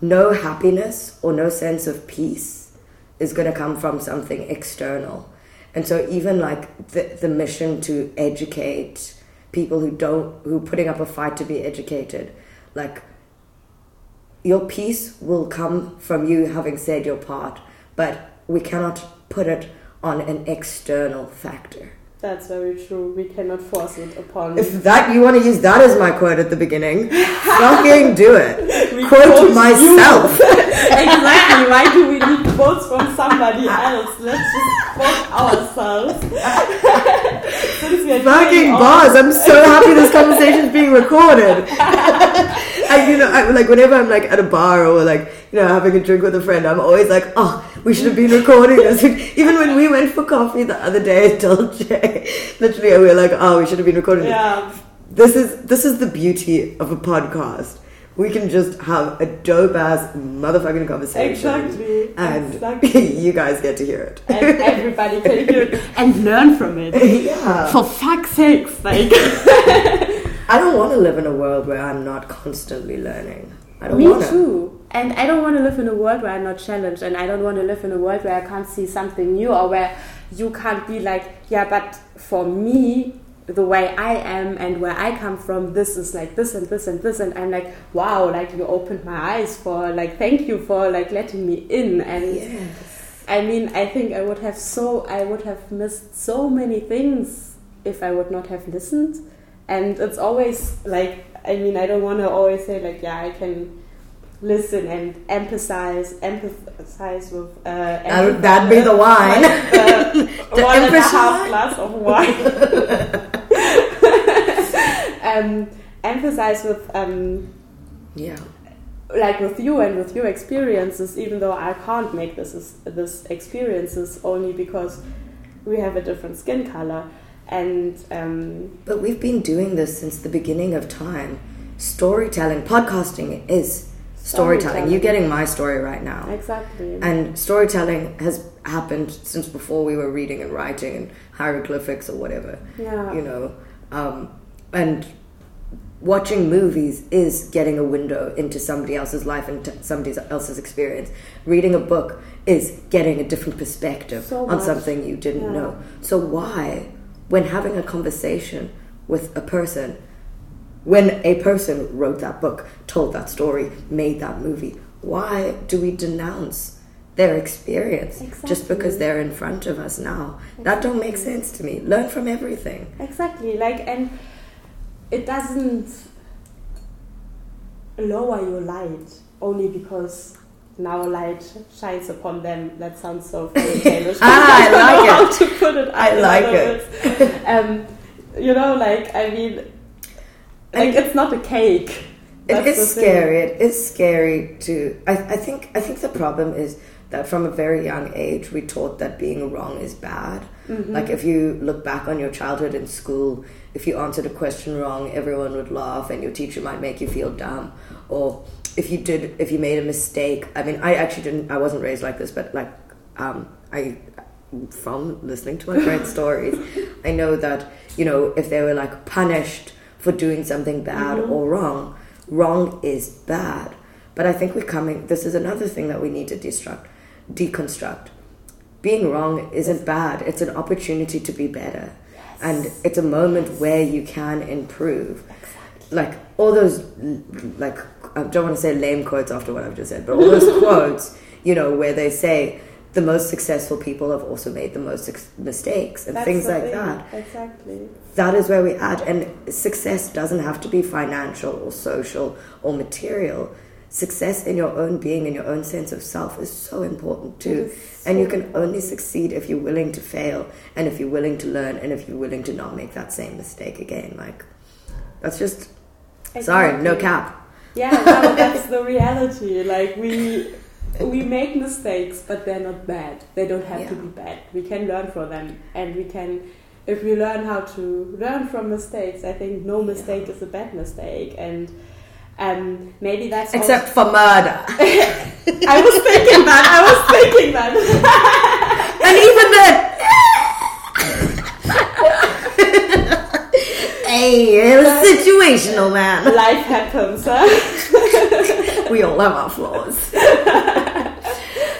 no happiness or no sense of peace is going to come from something external. And so even like the, the mission to educate people who don't who are putting up a fight to be educated, like your peace will come from you having said your part, but we cannot put it on an external factor. That's very true. We cannot force it upon. If that you want to use that as my quote at the beginning, fucking do it. We quote quote myself. exactly. Why do we need quotes from somebody else? Let's just quote ourselves. Since we are Fucking bars! I'm so happy this conversation is being recorded. I, you know, I, like whenever I'm like at a bar or like you know having a drink with a friend, I'm always like, oh, we should have been recording this. Even when we went for coffee the other day at Dolce, literally we were like, oh, we should have been recording. this. Yeah. This is this is the beauty of a podcast. We can just have a dope ass motherfucking conversation. Exactly. And Exactly. you guys get to hear it. And everybody can hear it and learn from it. yeah. For fuck's sakes, like. I don't want to live in a world where I'm not constantly learning. I don't Me want to. too. And I don't want to live in a world where I'm not challenged, and I don't want to live in a world where I can't see something new or where you can't be like, yeah, but for me, the way I am and where I come from, this is like this and this and this, and I'm like, wow, like you opened my eyes for like, thank you for like letting me in, and Yes. I mean, I think I would have so I would have missed so many things if I would not have listened. And it's always like I mean, I don't want to always say like, yeah, I can listen and empathize, empathize with. Uh, That- that'd be the wine. Like, uh, The one and a half glass of wine. um, empathize with um, Yeah. like with you and with your experiences, even though I can't make this this experiences only because we have a different skin color, and um, But we've been doing this since the beginning of time. Storytelling, podcasting is storytelling. Storytelling. You're getting my story right now. exactly. And storytelling has happened since before we were reading and writing and hieroglyphics or whatever. yeah, you know um, and watching movies is getting a window into somebody else's life and t- somebody else's experience. Reading a book is getting a different perspective So on something you didn't Yeah. know. So why when having a conversation with a person when a person wrote that book told that story made that movie why do we denounce their experience just because they're in front of us now? That don't make sense to me. Learn from everything. Exactly. Like, and it doesn't lower your light only because now light shines upon them. That sounds so fairy tale-ish. Ah, I don't know how to put it. I in like it. um, you know, like I mean, like And- it's not a cake. It That's is the thing. scary. It is scary to. I, I think. I think the problem is that from a very young age, we taught that being wrong is bad. Mhm. Like if you look back on your childhood in school, if you answered a question wrong, everyone would laugh, and your teacher might make you feel dumb. Or if you did, if you made a mistake. I mean, I actually didn't. I wasn't raised like this, but like, um, I from listening to my friends' stories, I know that you know if they were like punished for doing something bad Mhm. or wrong, wrong is bad. But I think we're coming. This is another thing that we need to destruct, deconstruct. Being wrong isn't bad. It's an opportunity to be better, and it's a moment where you can improve. Like all those, like I don't want to say lame quotes after what I've just said, but all those quotes, you know, where they say the most successful people have also made the most ex- mistakes and That's things like thing. that Exactly. that is where we add, and success doesn't have to be financial or social or material success in your own being and your own sense of self is so important too. is and you can only succeed if you're willing to fail and if you're willing to learn and if you're willing to not make that same mistake again. Like, that's just, sorry, no cap. Yeah, no, that's the reality. Like we we make mistakes, but they're not bad. They don't have to be bad. We can learn from them, and we can. If we learn how to learn from mistakes, I think no mistake is a bad mistake, and um, maybe that's Except for murder. I was thinking that. I was thinking that. and even then. hey, it was situational, man. Life happens, huh? we all have our flaws.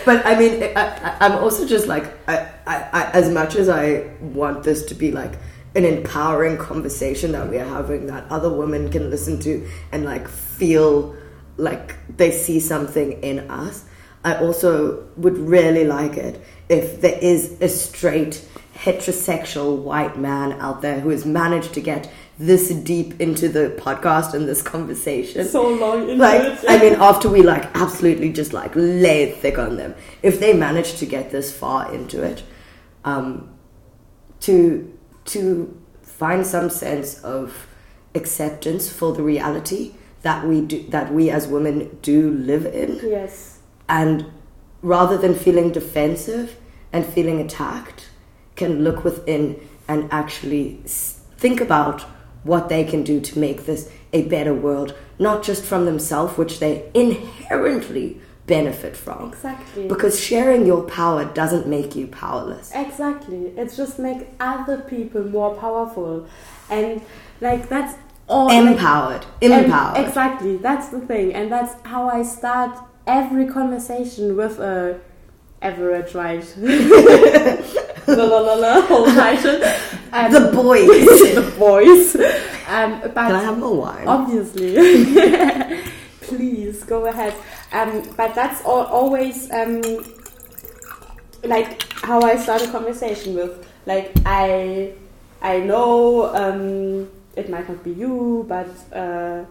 but I mean, I, I, I'm also just like, I, I, I, as much as I want this to be like an empowering conversation that we are having that other women can listen to and like feel like they see something in us, I also would really like it if there is a straight heterosexual white man out there who has managed to get this deep into the podcast and this conversation. So long into like it. I mean, after we like absolutely just like lay it thick on them, if they manage to get this far into it, um, to to find some sense of acceptance for the reality that we do that we as women do live in, yes. and rather than feeling defensive and feeling attacked, can look within and actually think about what they can do to make this a better world, not just from themselves, which they inherently benefit from. Exactly. Because sharing your power doesn't make you powerless. Exactly. It just make other people more powerful, and like that's all. like- Empowered. and- Empowered. exactly. That's the thing, and that's how I start every conversation with a average right. la la la la. Whole title. Um, the boys. the boys. Um, but Can I have more wine? obviously please go ahead. Um, but that's al- always um, like how i start a conversation with. Like i i know um, it might not be you but uh,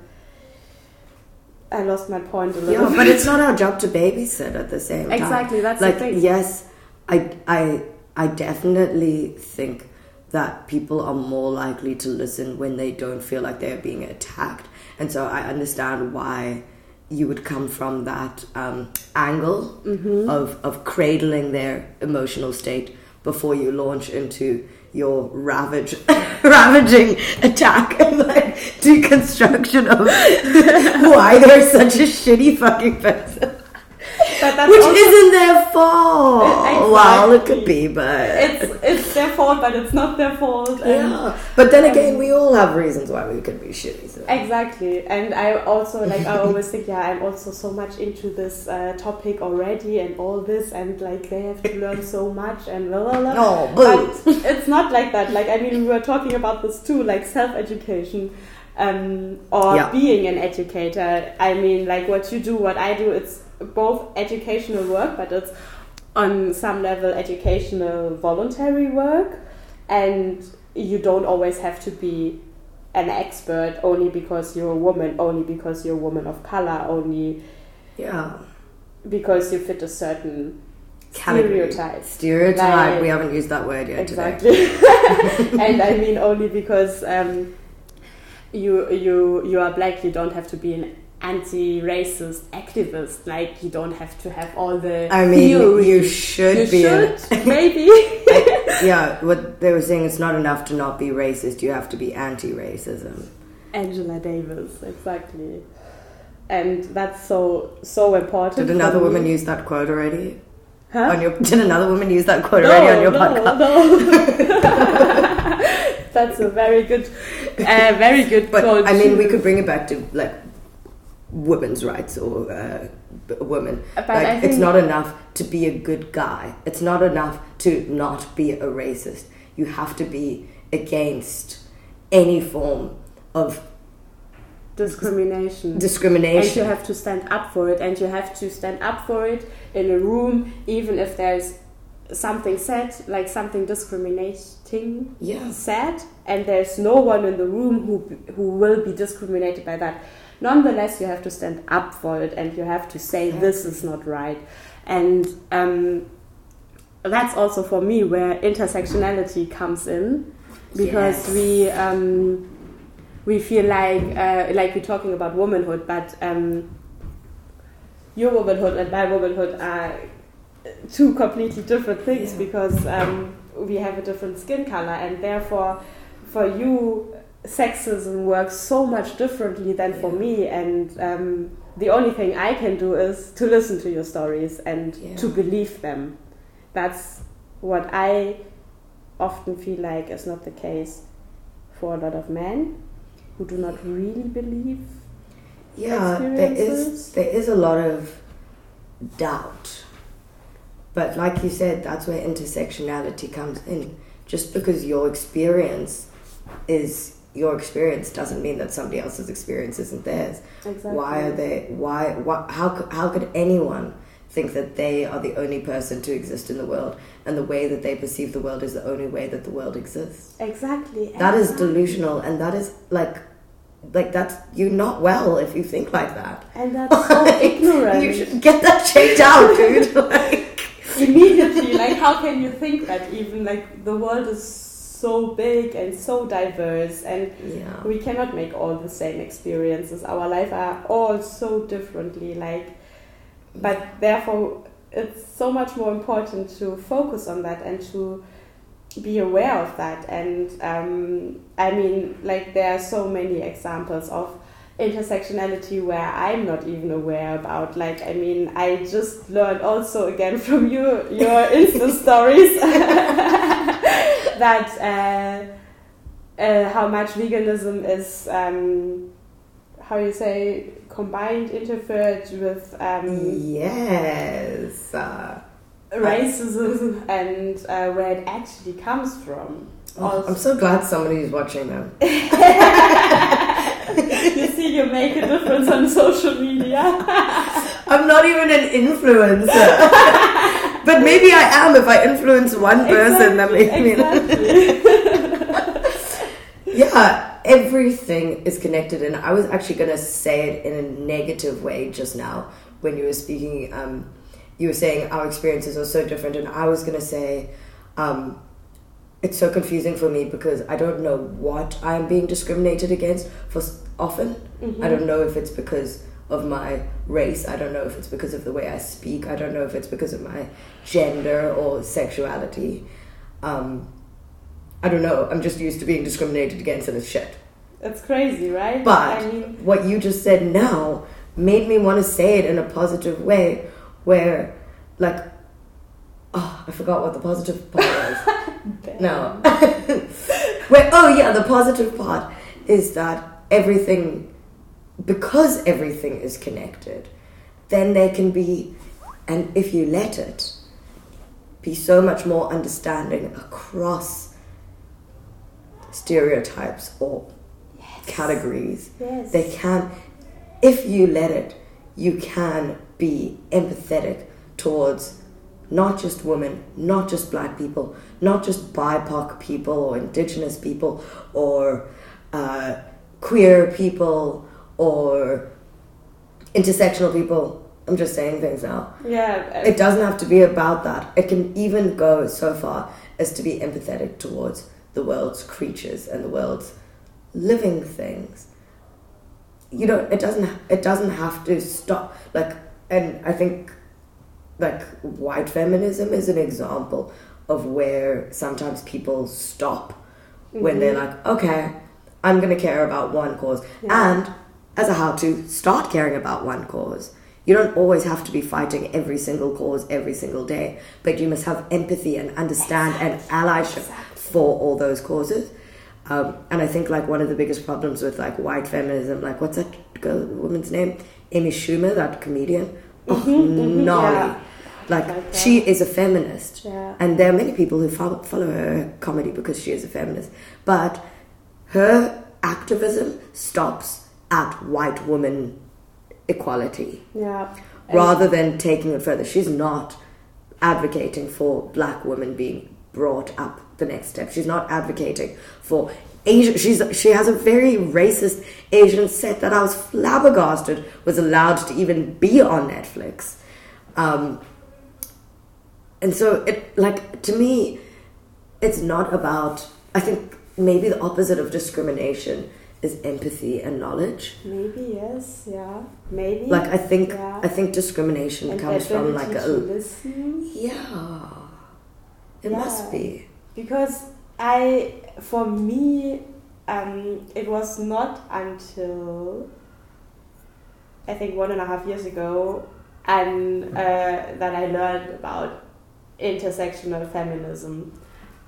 i lost my point a little Yeah, bit. but it's not our job to babysit at the same time. exactly that's like the thing. yes i i i definitely think that people are more likely to listen when they don't feel like they're being attacked and so i understand why you would come from that um, angle Mm-hmm. of of cradling their emotional state before you launch into your ravage ravaging attack and like deconstruction of why they're such a shitty fucking person but which also- isn't their fault. Exactly. Well, it could be, but it's it's their fault but it's not their fault and yeah. But then again, we all have reasons why we could be shitty. So. Exactly, and I also like I always think, yeah, I'm also so much into this uh, topic already and all this, and like they have to learn so much and blah blah blah. No, but boo. it's not like that. Like I mean, we were talking about this too, like self education. Um, or Yeah. being an educator. I mean, like what you do, what I do, it's both educational work, but it's on some level educational voluntary work. And you don't always have to be an expert only because you're a woman, only because you're a woman of color, only Yeah. because you fit a certain Category. stereotype. Stereotype. Like- we haven't used that word yet. Exactly. and I mean only because um, you you you are black, you don't have to be an anti-racist activist. Like you don't have to have all the. I mean, theory. you should You be. an- should maybe. yeah, what they were saying, it's not enough to not be racist. You have to be anti-racism. Angela Davis, exactly. And that's so so important. Did another woman use that quote already? Huh? On your did another woman use that quote already on your no, podcast? No, That's a very good, uh, very good But quote. I mean, we could bring it back to like women's rights or uh, b- women. But like, it's not enough to be a good guy. It's not enough to not be a racist. You have to be against any form of discrimination. And discrimination. you have to stand up for it, and you have to stand up for it in a room, even if there's something said, like something discriminating yeah. said, and there's no one in the room who who will be discriminated by that. Nonetheless you have to stand up for it and you have to say this is not right and um, that's also for me where intersectionality comes in because Yes. we um, we feel like uh, like we're talking about womanhood but um, your womanhood and my womanhood are two completely different things Yeah. because um, we have a different skin color and therefore for you sexism works so much differently than for me and um, the only thing i can do is to listen to your stories and Yeah. to believe them that's what i often feel like is not the case for a lot of men who do not really believe Yeah, there is there is a lot of doubt. But like you said, that's where intersectionality comes in. Just because your experience is your experience doesn't mean that somebody else's experience isn't theirs. exactly Why are they? Why? What? How? How could anyone think that they are the only person to exist in the world, and the way that they perceive the world is the only way that the world exists? exactly That is delusional, and that is like, like that's you're not well if you think like that. and that's so ignorant You should get that checked out, dude. like, immediately like how can you think that even like the world is so big and so diverse and yeah, we cannot make all the same experiences. Our life are all so differently like but therefore it's so much more important to focus on that and to be aware of that. And um, i mean like there are so many examples of intersectionality where i'm not even aware about. Like i mean i just learned also again from you your insta stories that uh, uh, how much veganism is um, how you say combined interfered with um, yes. Uh, racism and uh, where it actually comes from. oh, I'm so glad somebody's watching them. you see, you make a difference on social media. I'm not even an influencer, but maybe I am if I influence one person. that makes me. exactly. Yeah, everything is connected, and I was actually gonna say it in a negative way just now when you were speaking. Um, you were saying our experiences are so different, and I was gonna say um, it's so confusing for me because I don't know what I'm being discriminated against for often. I don't know if it's because of my race. I don't know if it's because of the way I speak. I don't know if it's because of my gender or sexuality. Um, I don't know. I'm just used to being discriminated against and it's shit. It's crazy, right? But I mean, what you just said now made me want to say it in a positive way where, like, oh, I forgot what the positive part was. No. Where, oh, yeah, the positive part is that everything, because everything is connected, then there can be, and if you let it, be so much more understanding across stereotypes or categories. Yes. They can, if you let it, you can be empathetic towards not just women, not just black people, not just BIPOC people or indigenous people or uh, queer people or intersectional people. I'm just saying things now. yeah. It doesn't have to be about that. It can even go so far as to be empathetic towards the world's creatures and the world's living things. You know, it doesn't. It doesn't have to stop. Like, and I think, like, white feminism is an example of where sometimes people stop when they're mm-hmm. like, okay, I'm gonna care about one cause, Yeah. and as a how to start caring about one cause. You don't always have to be fighting every single cause every single day, but you must have empathy and understand and allyship for all those causes. Um, and I think like one of the biggest problems with like white feminism, like what's that girl, woman's name? Amy Schumer, that comedian. Oh, gnarly. yeah. Like that. she is a feminist, Yeah. and there are many people who follow, follow her comedy because she is a feminist. But her activism stops at white woman equality Yeah. Rather than taking it further. She's not advocating for black women being brought up the next step. She's not advocating for Asian. She's she has a very racist Asian set that I was flabbergasted was allowed to even be on Netflix. Um, and so it like to me, it's not about. I think maybe the opposite of discrimination is empathy and knowledge. Maybe yes, yeah, maybe. Like I think yeah. I think discrimination And comes from like a listen. yeah. It Yeah. must be. because I, for me, um, it was not until I think one and a half years ago, and uh, that I learned about intersectional feminism.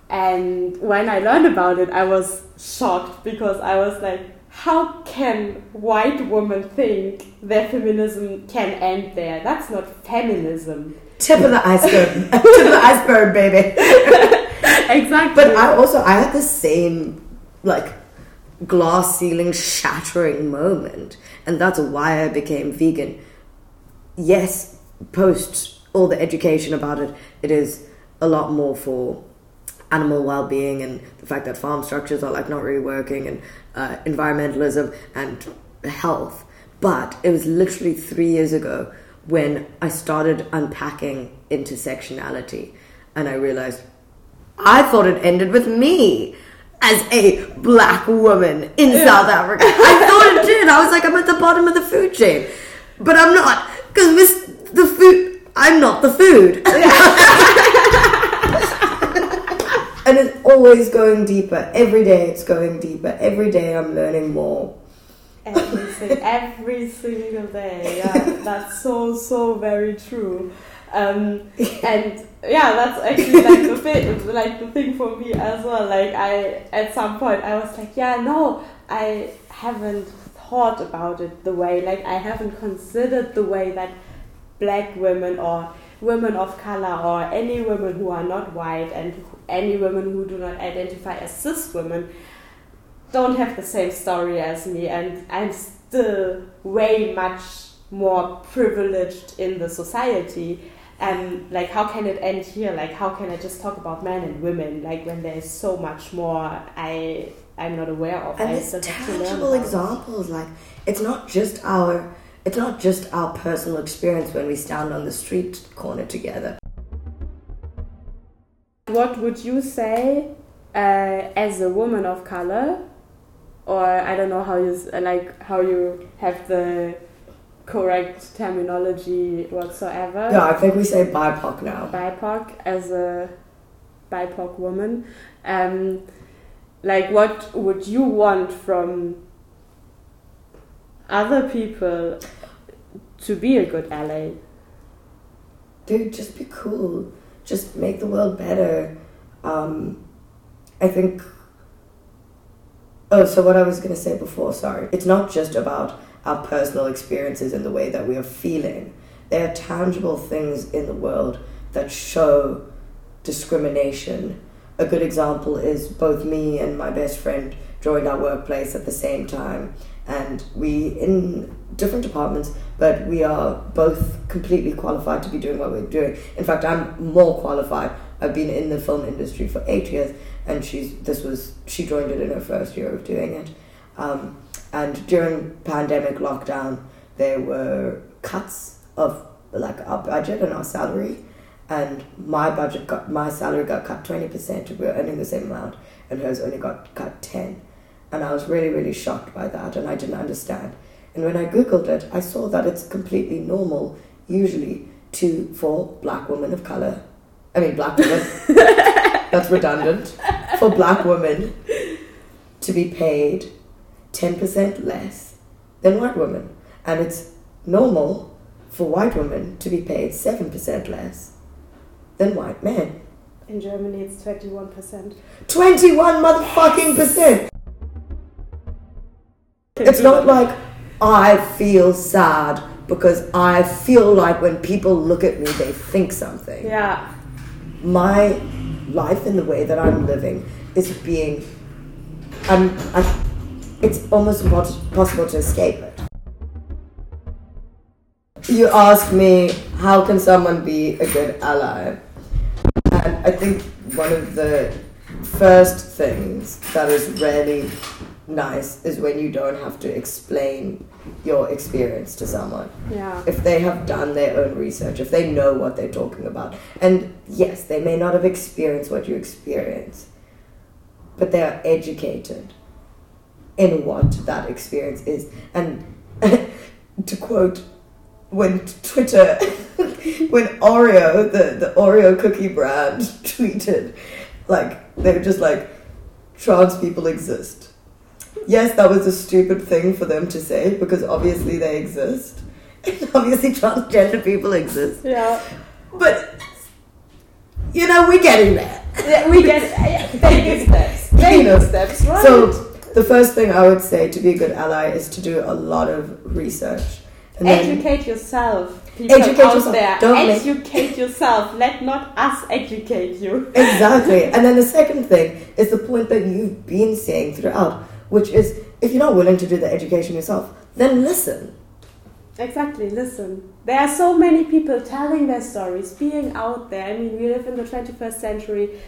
And when I learned about it, I was shocked because I was like, how can white women think that feminism can end there? That's not feminism. Tip of the iceberg. Tip of the iceberg, baby. exactly. But I also I had the same like glass ceiling shattering moment, and that's why I became vegan. Yes, post all the education about it, it is a lot more for animal well-being and the fact that farm structures are like not really working and uh, environmentalism and health. But it was literally three years ago when I started unpacking intersectionality, and I realized I thought it ended with me as a black woman in South Africa. I thought it did. I was like, I'm at the bottom of the food chain. But I'm not. Because the food, I'm not the food. and it's always going deeper. Every day it's going deeper. Every day I'm learning more. Every, sing- every single day. Yeah, that's so so very true. Um, and yeah, that's actually like the thing, like the thing for me as well. Like I, at some point, I was like, yeah, no, I haven't thought about it the way, like I haven't considered the way that black women or women of color or any women who are not white and any women who do not identify as cis women don't have the same story as me and I'm still way much more privileged in the society. And like how can it end here? Like how can I just talk about men and women? Like when there's so much more I I'm not aware of. And I there's tangible examples. Like it's not just our it's not just our personal experience when we stand on the street corner together. What would you say uh, as a woman of color, or I don't know how you like how you have the correct terminology whatsoever. No, I think we say BIPOC now. BIPOC as a BIPOC woman. Um, like, what would you want from other people to be a good ally? Dude, just be cool. Just make the world better. Um, I think. Oh, so what I was going to say before, sorry. It's not just about our personal experiences and the way that we are feeling. There are tangible things in the world that show discrimination. A good example is both me and my best friend joined our workplace at the same time, and we in different departments, but we are both completely qualified to be doing what we're doing. In fact, I'm more qualified. I've been in the film industry for eight years, and she's this was she joined it in her first year of doing it. Um, and during pandemic lockdown, there were cuts of like our budget and our salary, and my budget got my salary got cut twenty percent. We were earning the same amount, and hers only got cut ten. And I was really really shocked by that, and I didn't understand. And when I googled it, I saw that it's completely normal, usually, to for black women of color. I mean, black women. that's redundant. For black women to be paid 10% less than white women. And it's normal for white women to be paid 7% less than white men. In Germany, it's 21%. 21 motherfucking percent! It's not like I feel sad because I feel like when people look at me, they think something. Yeah. my life in the way that I'm living is being, I'm, I'm it's almost possible to escape it. You ask me, how can someone be a good ally? And I think one of the first things that is really nice is when you don't have to explain your experience to someone. Yeah. If they have done their own research, if they know what they're talking about. And yes, they may not have experienced what you experience, but they are educated in what that experience is. And to quote, when Twitter, when Oreo, the, the Oreo cookie brand, tweeted, like, they were just like, trans people exist. Yes, that was a stupid thing for them to say because obviously they exist. And obviously transgender people exist. Yeah. But, you know, we're getting there. Yeah, we get yeah, baby steps. You Baby know, steps, right? So, the first thing I would say to be a good ally is to do a lot of research. And educate yourself. People Educate out yourself. there. Don't educate yourself. Let not us educate you. exactly. And then the second thing is the point that you've been saying throughout, which is if you're not willing to do the education yourself, then listen. Exactly, listen. There are so many people telling their stories, being out there. I mean, we live in the 21st century.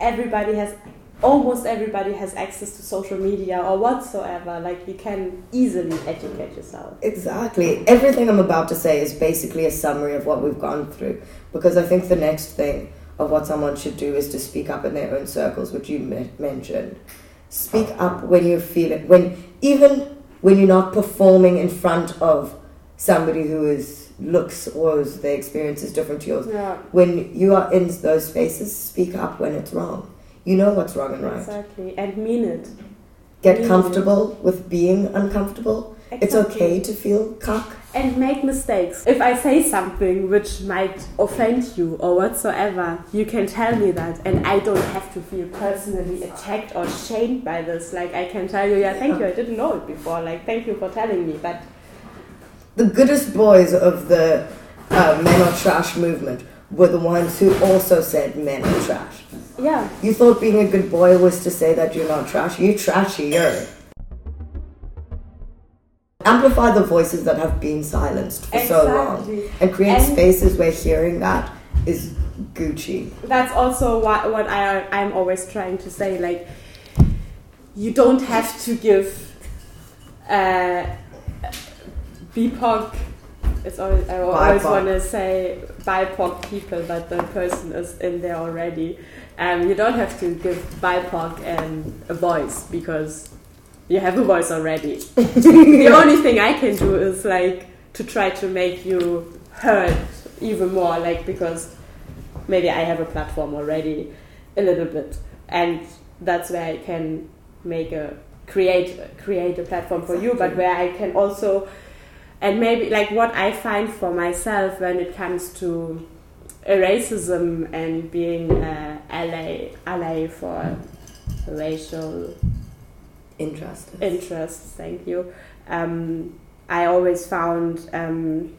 Everybody has, almost everybody has access to social media or whatsoever. Like, you can easily educate yourself. Exactly. Everything I'm about to say is basically a summary of what we've gone through because I think the next thing of what someone should do is to speak up in their own circles, which you mentioned. Speak up when you feel it, when even when you're not performing in front of somebody who is looks or their experience is different to yours. Yeah, When you are in those spaces, speak up when it's wrong. You know what's wrong and right. exactly. And mean it. Get Mean it. comfortable with being uncomfortable. It's okay to feel kak. And make mistakes. If I say something which might offend you or whatsoever, you can tell me that, and I don't have to feel personally attacked or shamed by this. Like I can tell you, yeah, thank you, I didn't know it before. Like thank you for telling me, but the goodest boys of the uh, men are trash movement were the ones who also said men are trash. yeah, You thought being a good boy was to say that you're not trash. You trashier. Amplify the voices that have been silenced for so long and create And- spaces where hearing that is Gucci. That's also what what I I'm always trying to say. Like you don't have to give uh, BIPOC. It's always, I always want to say BIPOC people, but the person is in there already. Um, you don't have to give BIPOC and a voice because you have a voice already. the only thing I can do is like to try to make you heard even more, like because maybe I have a platform already a little bit, and that's where I can make a create create a platform for you, but where I can also and maybe like what I find for myself when it comes to racism and being uh, ally ally for racial Interesting. interests. Thank you. Um, I always found um,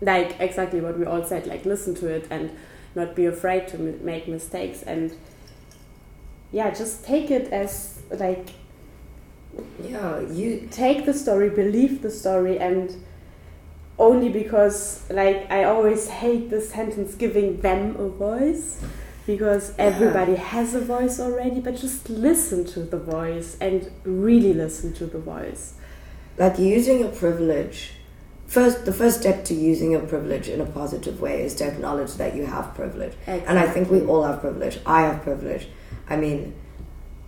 like exactly what we all said. Like listen to it and not be afraid to m- make mistakes and yeah, just take it as like Yeah, you. take the story, believe the story, and only because, like, I always hate the sentence giving them a voice because everybody has a voice already, but just listen to the voice and really listen to the voice. like using your privilege first the first step to using your privilege in a positive way is to acknowledge that you have privilege. And i think we all have privilege. I have privilege. I mean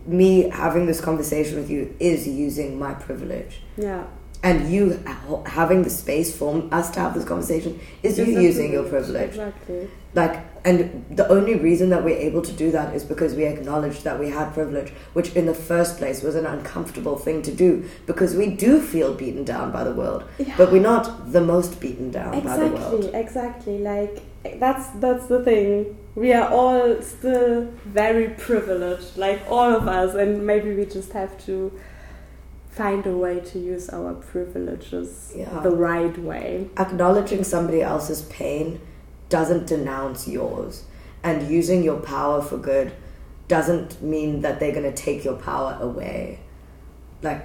me having this conversation with you is using my privilege. Yeah. And you having the space for us to have this conversation is you a using your privilege Exactly. like and the only reason that we're able to do that is because we acknowledge that we had privilege which in the first place was an uncomfortable thing to do because we do feel beaten down by the world Yeah. but we're not the most beaten down by the world Exactly, exactly. Like that's that's the thing. We are all still very privileged, like all of us, and maybe we just have to find a way to use our privileges Yeah. the right way. acknowledging somebody else's pain doesn't denounce yours and using your power for good doesn't mean that they're going to take your power away like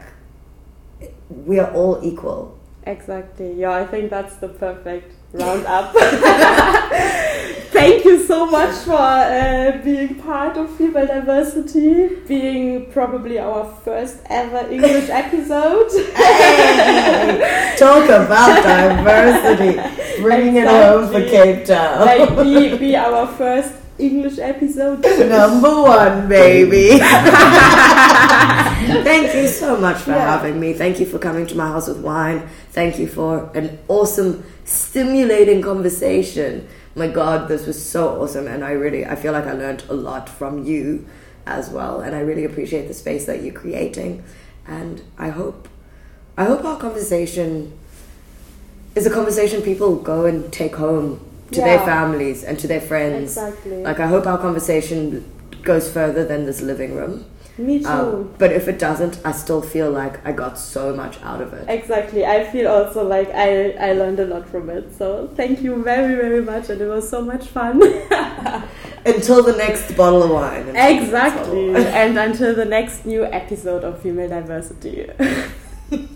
we are all equal Exactly. Yeah, I think that's the perfect roundup. thank you so much for uh, being part of Female Diversity, being probably our first ever English episode. Hey, talk about diversity, bringing it home for Cape Town. like, be, be our first English episode. Number one, baby. Thank you so much for Yeah. having me. Thank you for coming to my house with wine. Thank you for an awesome, stimulating conversation. My God, this was so awesome, and I really, I feel like I learned a lot from you as well, and I really appreciate the space that you're creating. And I hope, I hope our conversation is a conversation people go and take home to their families and to their friends. Exactly. Like, I hope our conversation goes further than this living room. Me too. Um, but if it doesn't, I still feel like I got so much out of it. Exactly. I feel also like I, I learned a lot from it. So thank you very, very much. And it was so much fun. Until the next bottle of wine. Until the next bottle of exactly. wine. and until the next new episode of Female Diversity.